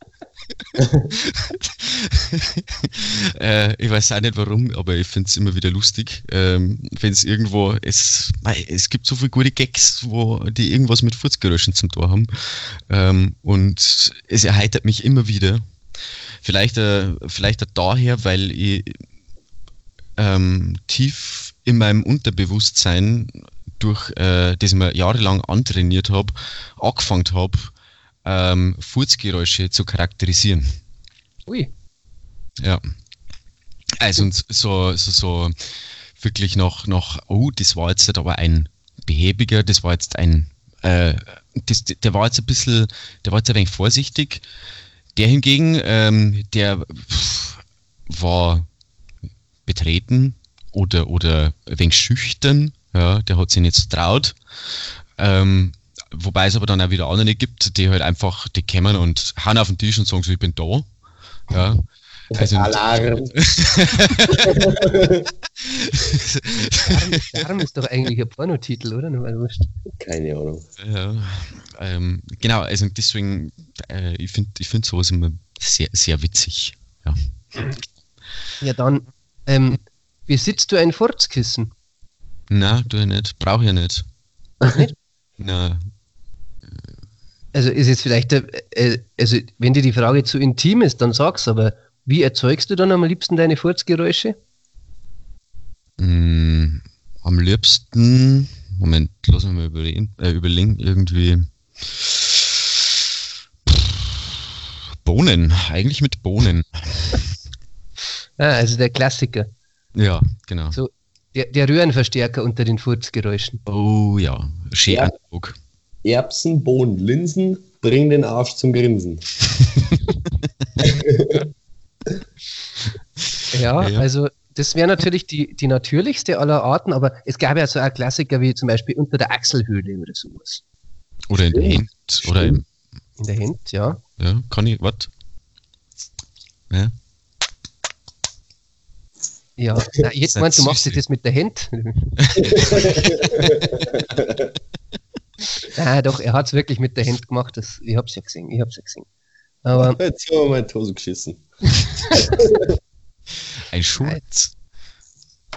äh, ich weiß auch nicht warum, aber ich finde es immer wieder lustig. Ähm, Wenn es irgendwo, es, es gibt so viele gute Gags, wo die irgendwas mit Furzgeräuschen zum Tor haben. Ähm, und es erheitert mich immer wieder. Vielleicht, äh, vielleicht auch daher, weil ich ähm, tief in meinem Unterbewusstsein, durch äh, das ich mir jahrelang antrainiert habe, angefangen habe, ähm, Furzgeräusche zu charakterisieren. Ui. Ja. Also und so, so, so wirklich noch, noch, oh, das war jetzt aber ein behäbiger, das war jetzt ein, äh, das, der war jetzt ein bisschen, der war jetzt ein wenig vorsichtig. Der hingegen, ähm, der pff, war betreten oder, oder ein wenig schüchtern, ja, der hat sich nicht so traut. Ähm, wobei es aber dann auch wieder andere gibt, die halt einfach, die kommen und hauen auf den Tisch und sagen so, ich bin da. Ja. Also, Alarm. Darm ist doch eigentlich ein Pornotitel, oder? Wurscht. Keine Ahnung. Ja, ähm, genau, also deswegen, äh, ich finde ich find sowas immer sehr, sehr witzig. Ja. Ja, dann, ähm, besitzt du ein Furzkissen? Na, ich nicht, brauche ich nicht. Nicht? Na, Also ist jetzt vielleicht, äh, äh, also wenn dir die Frage zu intim ist, dann sag's, aber wie erzeugst du dann am liebsten deine Furzgeräusche? mm, am liebsten, Moment, lass mich mal überlegen, äh, überlegen irgendwie. Bohnen, eigentlich mit Bohnen. Ah, also der Klassiker. Ja, genau. So, der, der Röhrenverstärker unter den Furzgeräuschen. Oh ja, schön Ja. analog. Erbsen, Bohnen, Linsen, bring den Arsch zum Grinsen. Ja, Ja. also das wäre natürlich die, die natürlichste aller Arten, aber es gab ja so auch Klassiker wie zum Beispiel unter der Achselhöhle oder sowas. Oder in der. Hand. Oder im, In der Hand, ja. ja, kann ich, was? Ja. Ja, Na, jetzt meinst du, machst du das mit der Hand? ah, doch, er hat es wirklich mit der Hand gemacht. Das, ich hab's ja gesehen, ich hab's ja gesehen. Aber Jetzt haben wir mal in die Hose geschissen. Ein Schurz.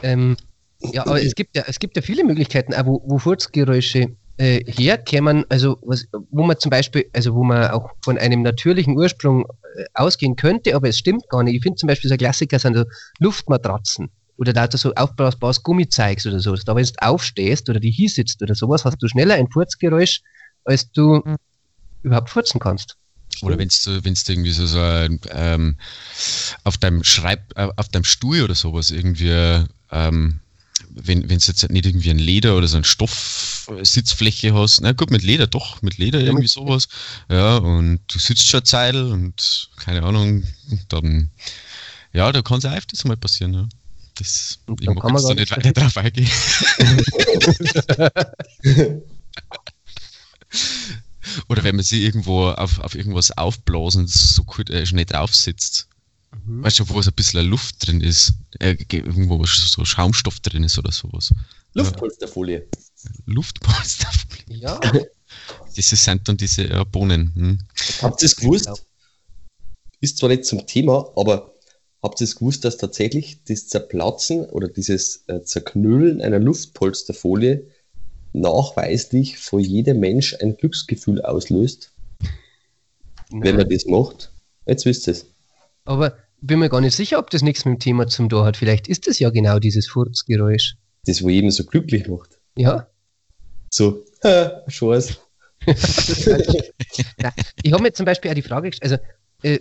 Ähm, ja, aber es gibt ja, es gibt ja viele Möglichkeiten, auch wo, wo Furzgeräusche äh, herkämen, also was, wo man zum Beispiel, also wo man auch von einem natürlichen Ursprung äh, ausgehen könnte, aber es stimmt gar nicht. Ich finde zum Beispiel so ein Klassiker sind so Luftmatratzen oder da du so aufblasbares Gummizeugs oder so. Da wenn du aufstehst oder die hier sitzt oder sowas, hast du schneller ein Furzgeräusch, als du überhaupt furzen kannst. Oder wenn du wenn's du irgendwie so, so ein, ähm, auf deinem Schreib, äh, auf deinem Stuhl oder sowas irgendwie, ähm, wenn du jetzt nicht irgendwie ein Leder oder so ein Stoff-Sitzfläche hast, na gut, mit Leder doch, mit Leder Ja, irgendwie mit- sowas. Ja, und du sitzt schon eine Zeit und keine Ahnung, dann, ja, da kann es auch öfters mal passieren, ja. Das, Und ich dann mag kann man jetzt da nicht nicht weiter drauf eingehen. Oder wenn man sich irgendwo auf, auf irgendwas aufblasen, so gut, äh, schnell drauf sitzt. Mhm. Weißt du, wo es ein bisschen Luft drin ist? Äh, ge- irgendwo wo so Schaumstoff drin ist oder sowas. Luftpolsterfolie. Luftpolster. Ja, Das sind dann diese äh, Bohnen. Hm? Habt ihr es gewusst? Ist zwar nicht zum Thema, aber habt ihr es gewusst, dass tatsächlich das Zerplatzen oder dieses äh, Zerknüllen einer Luftpolsterfolie nachweislich vor jedem Mensch ein Glücksgefühl auslöst, wenn man das macht? Jetzt wisst ihr es. aber bin mir gar nicht sicher, ob das nichts mit dem Thema zum Tor hat. Vielleicht ist es ja genau dieses Furzgeräusch. Das, wo jeden so glücklich macht. Ja, So, Scheiß. Ich habe mir zum Beispiel auch die Frage gestellt, also äh,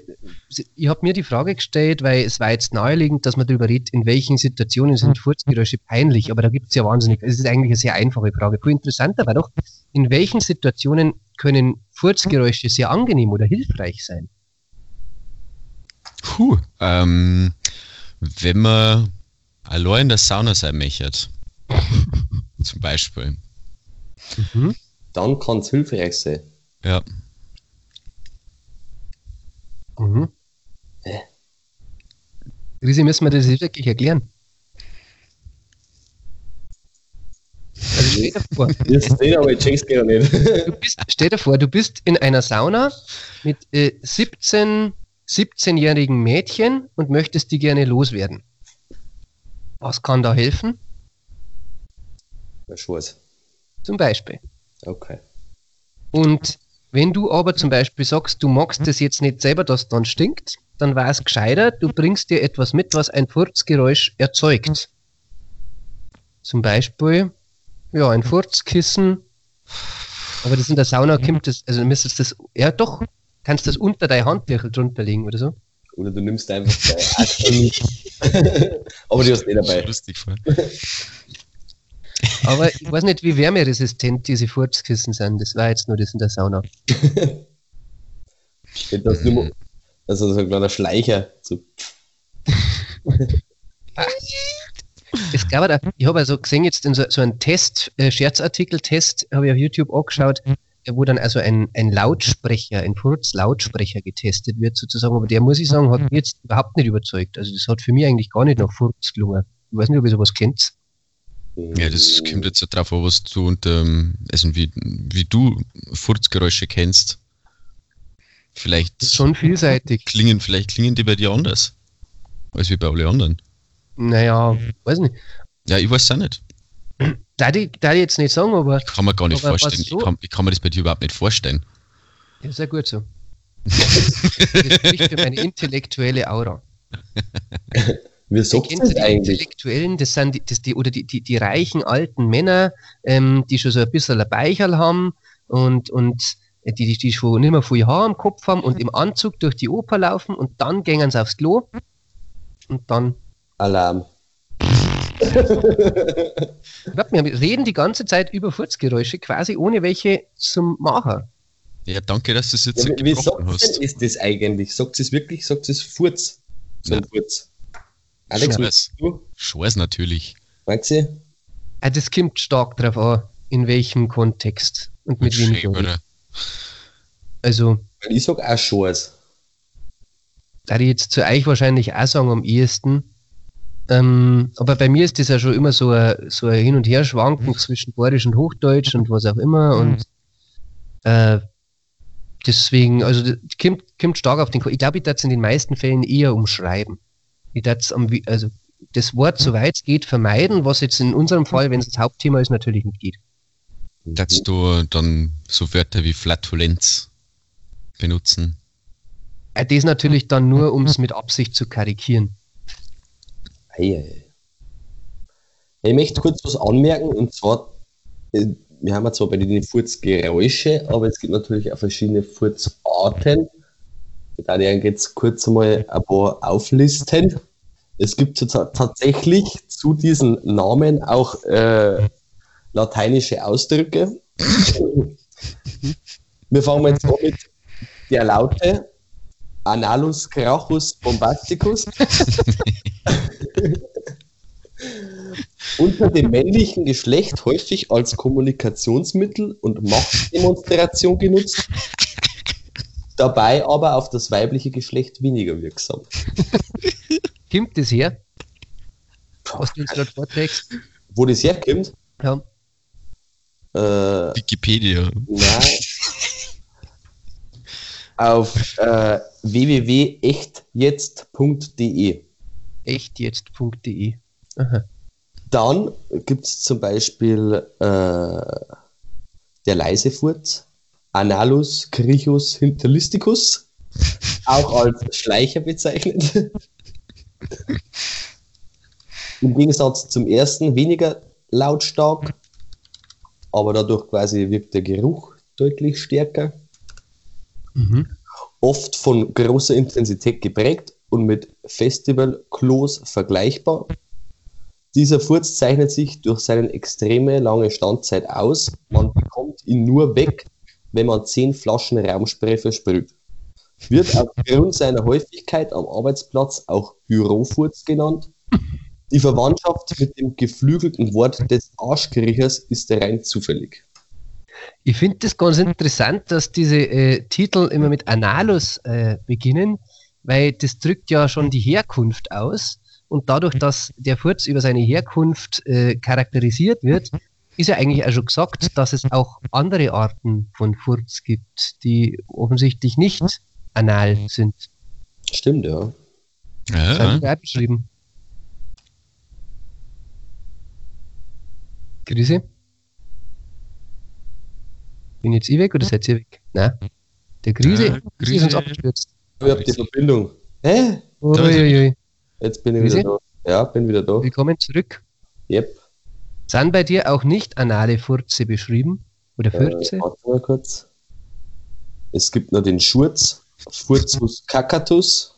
ich habe mir die Frage gestellt, weil es war jetzt naheliegend, dass man darüber redet, in welchen Situationen sind Furzgeräusche peinlich, aber da gibt es ja wahnsinnig, es ist eigentlich eine sehr einfache Frage. Viel interessanter war doch, in welchen Situationen können Furzgeräusche sehr angenehm oder hilfreich sein? Puh, ähm, wenn man allein in der Sauna sein möchte, zum Beispiel. Mhm. Dann kann es hilfreich sein. Ja. Mhm. Risi, müssen wir das jetzt wirklich erklären? Also stell dir vor, Jetzt nicht, aber ich check's gar nicht. du bist, stell dir vor, du bist in einer Sauna mit äh, 17, 17-jährigen Mädchen und möchtest die gerne loswerden. Was kann da helfen? Na, Scheiß. Zum Beispiel. Okay. Und wenn du aber zum Beispiel sagst, du magst das jetzt nicht selber, dass dann stinkt, dann war es gescheiter, du bringst dir etwas mit, was ein Furzgeräusch erzeugt. Zum Beispiel, ja, ein Furzkissen. Aber das in der Sauna kommt das, also du müsstest das, ja doch, kannst das unter dein Handtüchel drunter legen oder so. Oder du nimmst einfach dein Aspen mit. aber die hast nicht dabei. Lustig voll. Aber ich weiß nicht, wie wärmeresistent diese Furzkissen sind. Das war jetzt nur das in der Sauna. Dass du, mo- also so ein kleiner Schleicher. So. Es gab da, ich habe also gesehen, jetzt in so, so einen Test, äh, Scherzartikel-Test, habe ich auf YouTube angeschaut, äh, wo dann also ein, ein Lautsprecher, ein Furz-Lautsprecher getestet wird, sozusagen. Aber der, muss ich sagen, hat mich jetzt überhaupt nicht überzeugt. Also, das hat für mich eigentlich gar nicht nach Furz gelungen. Ich weiß nicht, ob ihr sowas kennt. Ja, das kommt jetzt so drauf an, was du unter, also wie, wie du Furzgeräusche kennst. Vielleicht schon vielseitig. klingen, vielleicht klingen die bei dir anders. Als wie bei alle anderen. Naja, weiß nicht. Ja, ich weiß es auch nicht. Da ich, da ich jetzt nicht sagen, aber Ich kann mir gar nicht vorstellen. so- Ich, kann, ich kann mir das bei dir überhaupt nicht vorstellen. ja, ja gut so. Das spricht für meine intellektuelle Aura. Sagt Kennst das du die eigentlich? Intellektuellen, das sind die, das die oder die, die, die reichen alten Männer, ähm, die schon so ein bisschen ein Beicherl haben und, und die, die, die schon nicht mehr viel Haar am Kopf haben und im Anzug durch die Oper laufen und dann gehen sie aufs Klo und dann. Alarm. Wir reden die ganze Zeit über Furzgeräusche, quasi ohne welche zum Machen. Ja, danke, dass du es jetzt Ja, wie wie hast. denn ist das eigentlich? Sagt es wirklich? Sagt es Furz? So ein. Furz. Alex, Scheiß. was du? Scheiß natürlich. Maxi? Ah, Das kommt stark drauf an, in welchem Kontext und mit wem ich rede. Oder? Also, Weil ich sag auch Scheiß. da ich jetzt zu euch wahrscheinlich auch sagen am ehesten. Ähm, aber bei mir ist das ja schon immer so ein, so ein Hin- und Herschwanken zwischen Bayerisch und Hochdeutsch und was auch immer. Und äh, deswegen, also das kommt, kommt stark auf den Ko Ich glaube, ich darf es in den meisten Fällen eher umschreiben. Ich darf am, also das Wort, soweit es geht, vermeiden, was jetzt in unserem Fall, wenn es das Hauptthema ist, natürlich nicht geht. Darfst du dann so Wörter wie Flatulenz benutzen? Äh, Das natürlich dann nur, um es mit Absicht zu karikieren. Ich möchte kurz was anmerken und zwar, äh, wir haben ja zwar bei den Furzgeräusche, aber es gibt natürlich auch verschiedene Furzarten. Ich werde Ihnen jetzt kurz einmal ein paar auflisten. Es gibt tatsächlich zu diesen Namen auch äh, lateinische Ausdrücke. Wir fangen jetzt an mit der Laute Analus Grachus Bombasticus. unter dem männlichen Geschlecht häufig als Kommunikationsmittel und Machtdemonstration genutzt, dabei aber auf das weibliche Geschlecht weniger wirksam. Kommt das her? Was du uns gerade vorträgst? Wo das herkommt? Ja. Äh, Wikipedia. nein. auf äh, www.echtjetzt.de. echtjetzt.de. Aha. Dann gibt es zum Beispiel äh, der leise Furz, Analus Crichus hinterlisticus, auch als Schleicher bezeichnet. Im Gegensatz zum ersten weniger lautstark, aber dadurch quasi wirkt der Geruch deutlich stärker. Mhm. oft von großer Intensität geprägt und mit Festival-Klos vergleichbar. Dieser Furz zeichnet sich durch seine extreme lange Standzeit aus. Man bekommt ihn nur weg, wenn man 10 Flaschen Raumspray versprüht. Wird aufgrund seiner Häufigkeit am Arbeitsplatz auch Bürofurz genannt. Die Verwandtschaft mit dem geflügelten Wort des Arschkriechers ist rein zufällig. Ich finde das ganz interessant, dass diese äh, Titel immer mit Analus äh, beginnen, weil das drückt ja schon die Herkunft aus. Und dadurch, dass der Furz über seine Herkunft äh, charakterisiert wird, ist ja eigentlich auch schon gesagt, dass es auch andere Arten von Furz gibt, die offensichtlich nicht anal sind. Stimmt, ja. Das Ja, haben wir auch beschrieben. Grüße. Bin jetzt ich weg oder seid ihr weg? Nein. Der Grüße, Ja, ist Grüße. uns abgestürzt. Ich habe die Verbindung. Hä? Uiuiui. Jetzt bin ich Grüße. wieder da. Ja, bin wieder da. Willkommen zurück. Yep. Sind bei dir auch nicht anale Furze beschrieben? Oder Äh, Furze? warte mal kurz. Es gibt noch den Schurz, Furzus cacatus.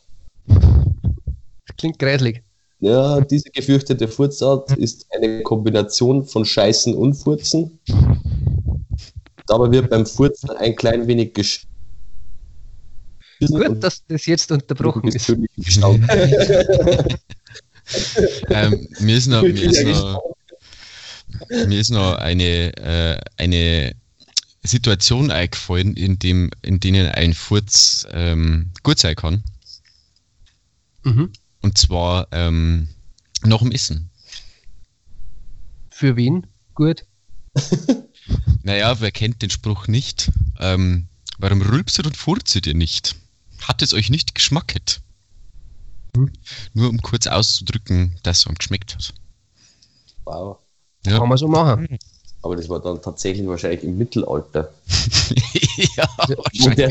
Das klingt greislig. Ja, diese gefürchtete Furzart ist eine Kombination von Scheißen und Furzen. Dabei wird beim Furzen ein klein wenig gesch Gut, dass das jetzt unterbrochen ist. Ähm, mir ist noch, mir ist noch, mir ist noch eine, äh, eine Situation eingefallen, in, dem, in denen ein Furz ähm, gut sein kann. Mhm. Und zwar ähm, nach dem Essen. Für wen? Gut. Naja, wer kennt den Spruch nicht? Ähm, warum rülpset und furzet ihr nicht? Hat es euch nicht geschmacket? Hm. Nur um kurz auszudrücken, dass es ihm geschmeckt hat. Wow. Ja. Kann man so machen. Aber das war dann tatsächlich wahrscheinlich im Mittelalter, ja,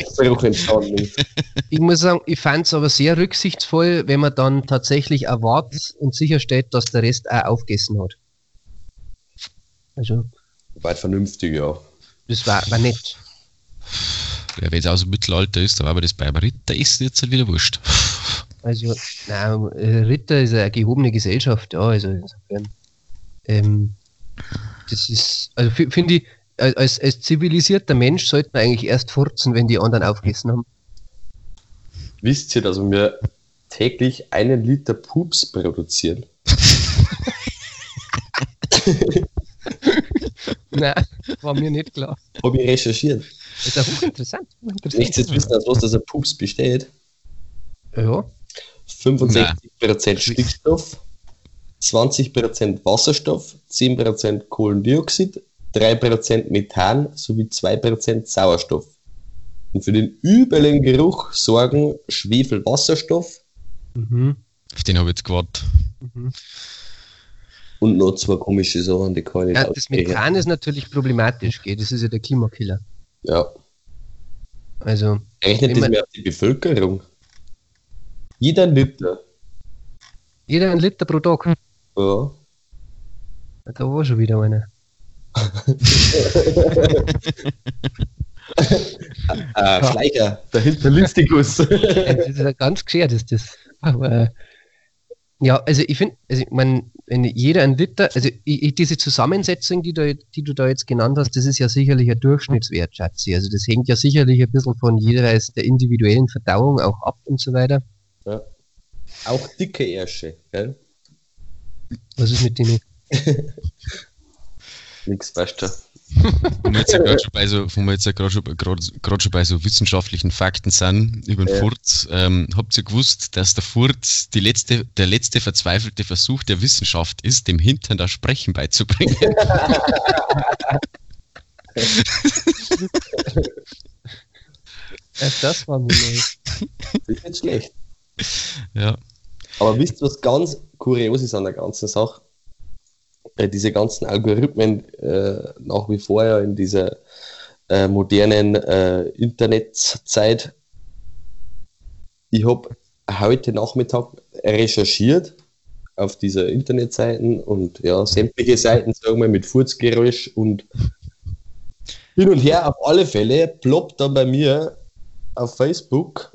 ist. Ich muss sagen, ich fand es aber sehr rücksichtsvoll, wenn man dann tatsächlich erwartet und sicherstellt, dass der Rest auch aufgegessen hat. Also, Weit vernünftig, ja. das war, war nett. Ja, wenn es aus dem Mittelalter ist, dann war aber das beim Ritter ist jetzt halt wieder wurscht. Also, nein, Ritter ist eine gehobene Gesellschaft, ja, also insofern. Ähm, das ist, also fi- finde ich, als, als zivilisierter Mensch sollte man eigentlich erst furzen, wenn die anderen aufgegessen haben. Wisst ihr, dass wir täglich einen Liter Pups produzieren? Nein, war mir nicht klar. Habe ich recherchiert. Das ist ja hochinteressant. Nichts jetzt wissen, aus was das ein Pups besteht. Ja, 65% Stickstoff, 20% Wasserstoff, 10% Kohlendioxid, 3% Methan sowie 2% Sauerstoff. Und für den übelen Geruch sorgen Schwefelwasserstoff mhm. Auf den habe ich jetzt gewartet. Mhm. und noch zwei komische Sachen, die kann ich Ja, nicht das. Methan ist natürlich problematisch, gell? das ist ja der Klimakiller. Ja. Also, Rechnet das mehr auf die Bevölkerung? Jeder Liter. jeder ein Liter pro Tag. Ja. Da war schon wieder einer. Äh, Schleicher, dahinter Listikus. Das ist ja ganz geschert, ist das. Aber ja, also ich finde, also ich mein, wenn jeder ein Liter, also ich, ich, diese Zusammensetzung, die, da, die du da jetzt genannt hast, das ist ja sicherlich ein Durchschnittswert, Schatzi. Also das hängt ja sicherlich ein bisschen von jeweils der individuellen Verdauung auch ab und so weiter. Auch dicke Ärsche, gell? Was ist mit denen? Nix, weißt du. Wo wir jetzt ja gerade schon bei so, wo wir jetzt ja gerade schon, gerade, gerade schon bei so wissenschaftlichen Fakten sind über den Ja. Furz, ähm, habt ihr gewusst, dass der Furz die letzte, der letzte verzweifelte Versuch der Wissenschaft ist, dem Hintern das Sprechen beizubringen? Ja, das war mir neu. Das ist nicht schlecht. ja. Aber wisst ihr, was ganz kurios ist an der ganzen Sache? Äh, diese ganzen Algorithmen äh, nach wie vor ja in dieser äh, modernen äh, Internetzeit. Ich habe heute Nachmittag recherchiert auf dieser Internetseiten und ja, sämtliche Seiten, sagen wir, mit Furzgeräusch und hin und her auf alle Fälle ploppt dann bei mir auf Facebook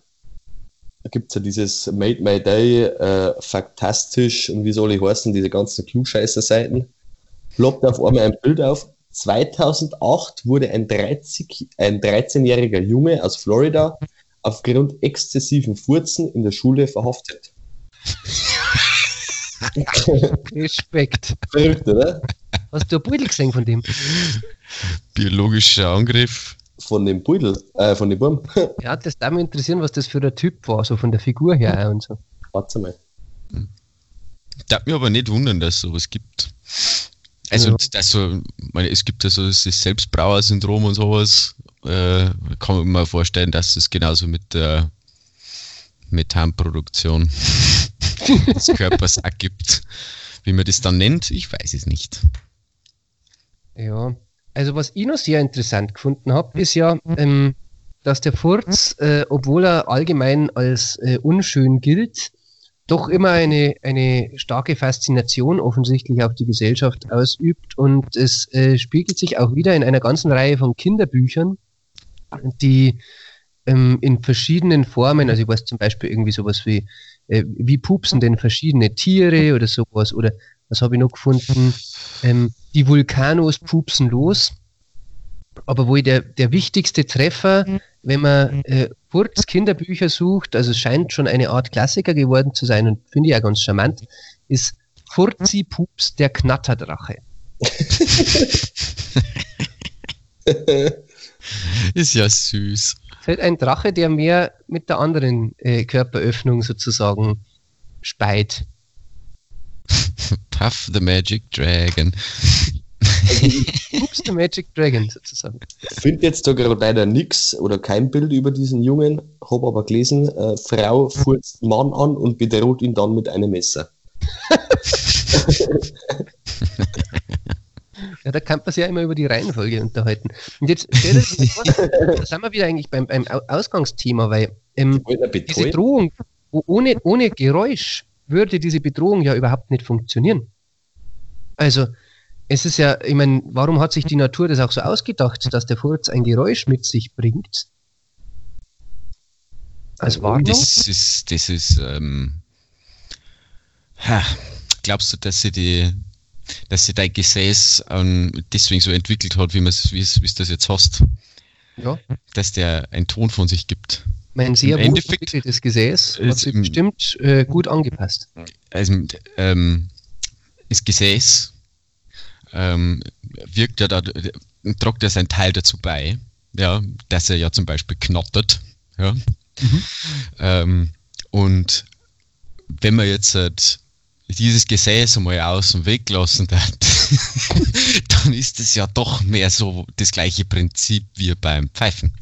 gibt es ja dieses Made My Day, äh, Faktastisch und wie soll ich heißen, diese ganzen Klugscheißer-Seiten. Ploppt auf einmal ein Bild auf. 2008 wurde ein, 30, ein 13-jähriger Junge aus Florida aufgrund exzessiven Furzen in der Schule verhaftet. Respekt. Verrückt, oder? Hast du ein Pudel gesehen von dem? Biologischer Angriff. Von dem Pudel, äh, von dem Burm. Ja, das darf mich interessieren, was das für ein Typ war, so von der Figur her und so. Warte mal. Darf mich aber nicht wundern, dass es sowas gibt. Also, Ja. dass so, meine, es gibt ja so das Selbstbrauer-Syndrom und sowas. Äh, kann man mir vorstellen, dass es genauso mit der Methanproduktion des Körpers auch gibt. Wie man das dann nennt, ich weiß es nicht. Ja, also was ich noch sehr interessant gefunden habe, ist ja, ähm, dass der Furz, äh, obwohl er allgemein als äh, unschön gilt, doch immer eine, eine starke Faszination offensichtlich auf die Gesellschaft ausübt und es äh, spiegelt sich auch wieder in einer ganzen Reihe von Kinderbüchern, die ähm, in verschiedenen Formen, also ich weiß zum Beispiel irgendwie sowas wie, äh, wie pupsen denn verschiedene Tiere oder sowas oder was habe ich noch gefunden? Ähm, die Vulkanos pupsen los. Aber wohl der, der wichtigste Treffer, wenn man äh, Furz Kinderbücher sucht, also es scheint schon eine Art Klassiker geworden zu sein und finde ich auch ganz charmant, ist Furzi Pups der Knatterdrache. Ist ja süß. Es ist halt ein Drache, der mehr mit der anderen äh, Körperöffnung sozusagen speit. Puff the Magic Dragon. Pups der Magic Dragon sozusagen. Finde jetzt da gerade leider nix oder kein Bild über diesen Jungen, habe aber gelesen, äh, Frau furzt Mann an und bedroht ihn dann mit einem Messer. Ja, da kann man sich ja immer über die Reihenfolge unterhalten. Und jetzt stell dir vor, da sind wir wieder eigentlich beim, beim Au- Ausgangsthema, weil ähm, diese? Drohung, ohne, ohne Geräusch würde diese Bedrohung ja überhaupt nicht funktionieren. Also, es ist ja, ich meine, warum hat sich die Natur das auch so ausgedacht, dass der Furz ein Geräusch mit sich bringt? Als Warnung? Das ist, das ist, ähm, ha, glaubst du, dass sie die, dass sie dein Gesäß ähm, deswegen so entwickelt hat, wie man es, wie das jetzt hast, ja, dass der einen Ton von sich gibt? Mein sehr wohl entwickeltes Gesäß hat sich im- bestimmt äh, gut angepasst. Also, ähm, das Gesäß ähm, wirkt ja da, tragt ja seinen Teil dazu bei, ja, dass er ja zum Beispiel knattert, ja. Ähm, und wenn man jetzt halt dieses Gesäß einmal außen weglassen darf, dann ist es ja doch mehr so das gleiche Prinzip wie beim Pfeifen.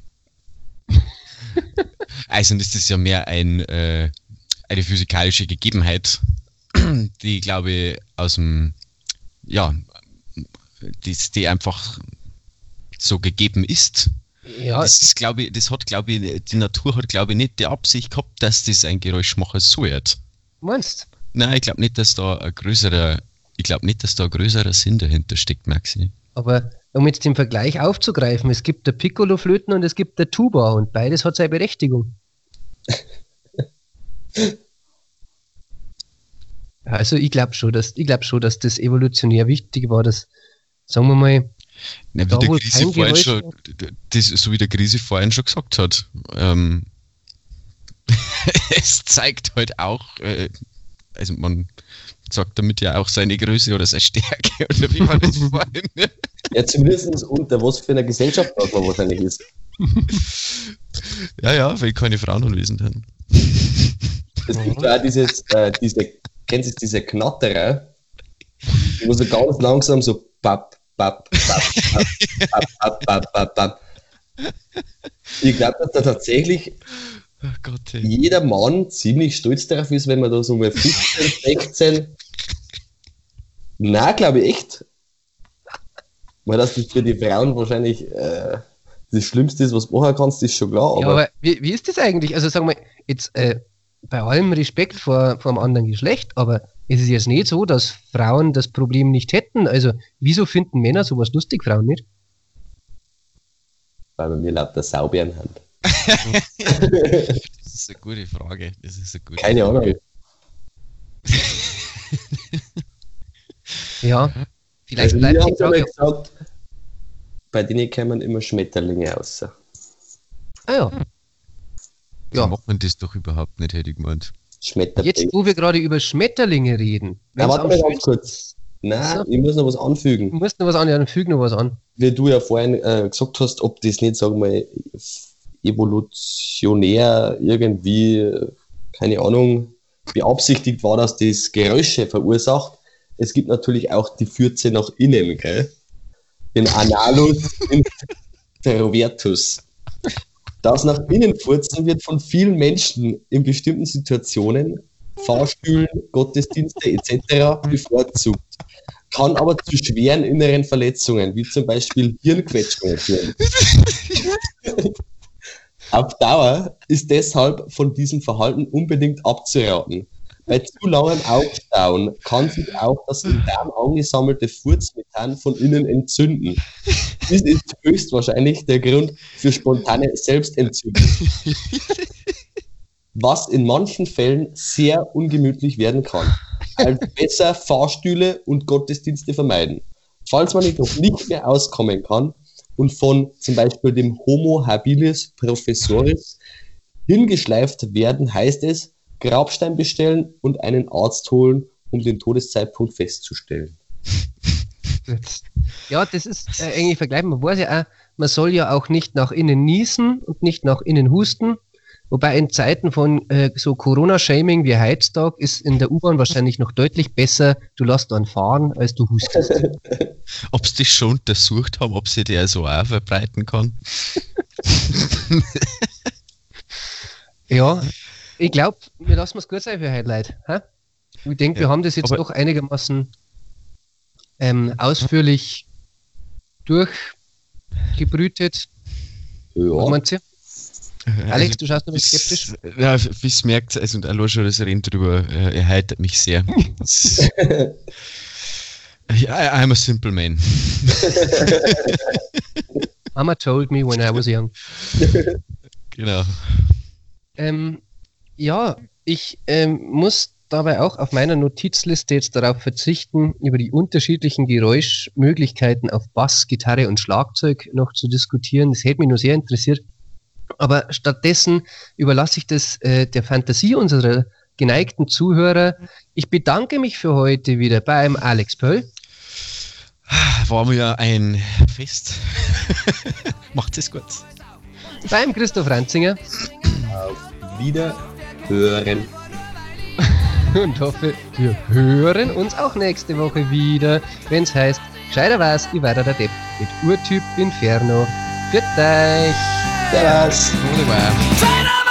Also ist es ja mehr ein, äh, eine physikalische Gegebenheit, die, glaube ich, aus dem, ja, die, die einfach so gegeben ist. Ja, Das ist, glaube ich, das hat, glaube ich, die Natur hat, glaube ich, nicht die Absicht gehabt, dass das ein Geräuschmacher soll. meinst Nein, ich glaube nicht, dass da ein größerer, ich glaube nicht, dass da ein größerer Sinn dahinter steckt, Maxi. Aber um jetzt den Vergleich aufzugreifen, es gibt der Piccolo-Flöten und es gibt der Tuba und beides hat seine Berechtigung. Also ich glaube schon, dass ich glaube schon, dass das evolutionär wichtig war, dass, sagen wir mal, Na, wie Da, der Krise vorhin schon, das, so wie der Krise vorhin schon gesagt hat, ähm, es zeigt halt auch, äh, also man sagt damit ja auch seine Größe oder seine Stärke oder wie man das vorhin? ja, zumindest unter was für einer Gesellschaft man wahrscheinlich ist. ja, ja, weil keine Frauen anwesend sind. Es gibt ja auch dieses, äh, diese, kennst du diese Knatterer, wo so ganz langsam so papp, papp, papp, papp, papp, papp, papp, papp. Ich glaube, dass da tatsächlich Oh Gott, ey. jeder Mann ziemlich stolz darauf ist, wenn man da so mal 15, 16. Na, glaube ich echt. Weil das für die Frauen wahrscheinlich äh, das Schlimmste ist, was du machen kannst, ist schon klar. Aber, ja, aber wie, wie ist das eigentlich? Also sagen wir, jetzt äh, bei allem Respekt vor, vor dem anderen Geschlecht, aber es ist jetzt nicht so, dass Frauen das Problem nicht hätten. Also wieso finden Männer sowas lustig, Frauen nicht? weil wir mir lauter Saubären haben. Das ist eine gute Frage. Das ist eine gute Keine Ahnung. Frage. Ja, vielleicht Also, bleibt die Frage. gesagt, bei denen kommen immer Schmetterlinge raus. Ah ja. Ja. Ja. macht man das doch überhaupt nicht, hätte ich gemeint. Schmetterlinge. Jetzt, wo wir gerade über Schmetterlinge reden. Na, warte mal ganz kurz. Nein, So. ich muss noch was Du anfügen. musst noch was an, ja, dann füg noch was an. Wie du ja vorhin äh, gesagt hast, ob das nicht, sagen wir, mal, evolutionär irgendwie, keine Ahnung, beabsichtigt war, dass das Geräusche verursacht. Es gibt natürlich auch die Fürze nach innen, gell? Den Analus introvertus. Das nach innen furzen wird von vielen Menschen in bestimmten Situationen, Fahrstühlen, Gottesdienste etc. bevorzugt, kann aber zu schweren inneren Verletzungen, wie zum Beispiel Hirnquetschungen führen. Auf Dauer ist deshalb von diesem Verhalten unbedingt abzuraten. Bei zu langem Aufstauen kann sich auch das im Darm angesammelte Furzmethan von innen entzünden. Dies ist höchstwahrscheinlich der Grund für spontane Selbstentzündung. Was in manchen Fällen sehr ungemütlich werden kann. Also besser Fahrstühle und Gottesdienste vermeiden. Falls man jedoch nicht mehr auskommen kann und von zum Beispiel dem Homo habilis professoris hingeschleift werden, heißt es, Grabstein bestellen und einen Arzt holen, um den Todeszeitpunkt festzustellen. Ja, das ist äh, eigentlich vergleichbar. Man weiß ja auch, man soll ja auch nicht nach innen niesen und nicht nach innen husten. Wobei in Zeiten von äh, so Corona-Shaming wie Heiztag ist in der U-Bahn wahrscheinlich noch deutlich besser, du lässt dann fahren, als du hustest. Ob sie das schon untersucht haben, ob sie der so auch verbreiten kann. ja, ich glaube, wir lassen es gut sein für heute, Leute. Hä? Ich denke, wir Ja, haben das jetzt doch einigermaßen ähm, ausführlich durchgebrütet. Was Ja, meinst du? Alex, du schaust ein bisschen bis- skeptisch. Ja, wie es merkt, also und allein schon das Reden drüber äh, erheitert mich sehr. Ja, I'm a simple man. Mama told me when I was young. Genau. Ähm, ja, ich ähm, muss dabei auch auf meiner Notizliste jetzt darauf verzichten, über die unterschiedlichen Geräuschmöglichkeiten auf Bass, Gitarre und Schlagzeug noch zu diskutieren. Das hätte mich nur sehr interessiert. Aber stattdessen überlasse ich das äh, der Fantasie unserer geneigten Zuhörer. Ich bedanke mich für heute wieder beim Alex Pöll. War mir ja ein Fest. Macht es gut. beim Christoph Ranzinger Wiederhören. und hoffe, wir hören uns auch nächste Woche wieder, wenn es heißt, gescheiter was, ich weiter der Depp mit Urtyp Inferno. Für euch! Até mais.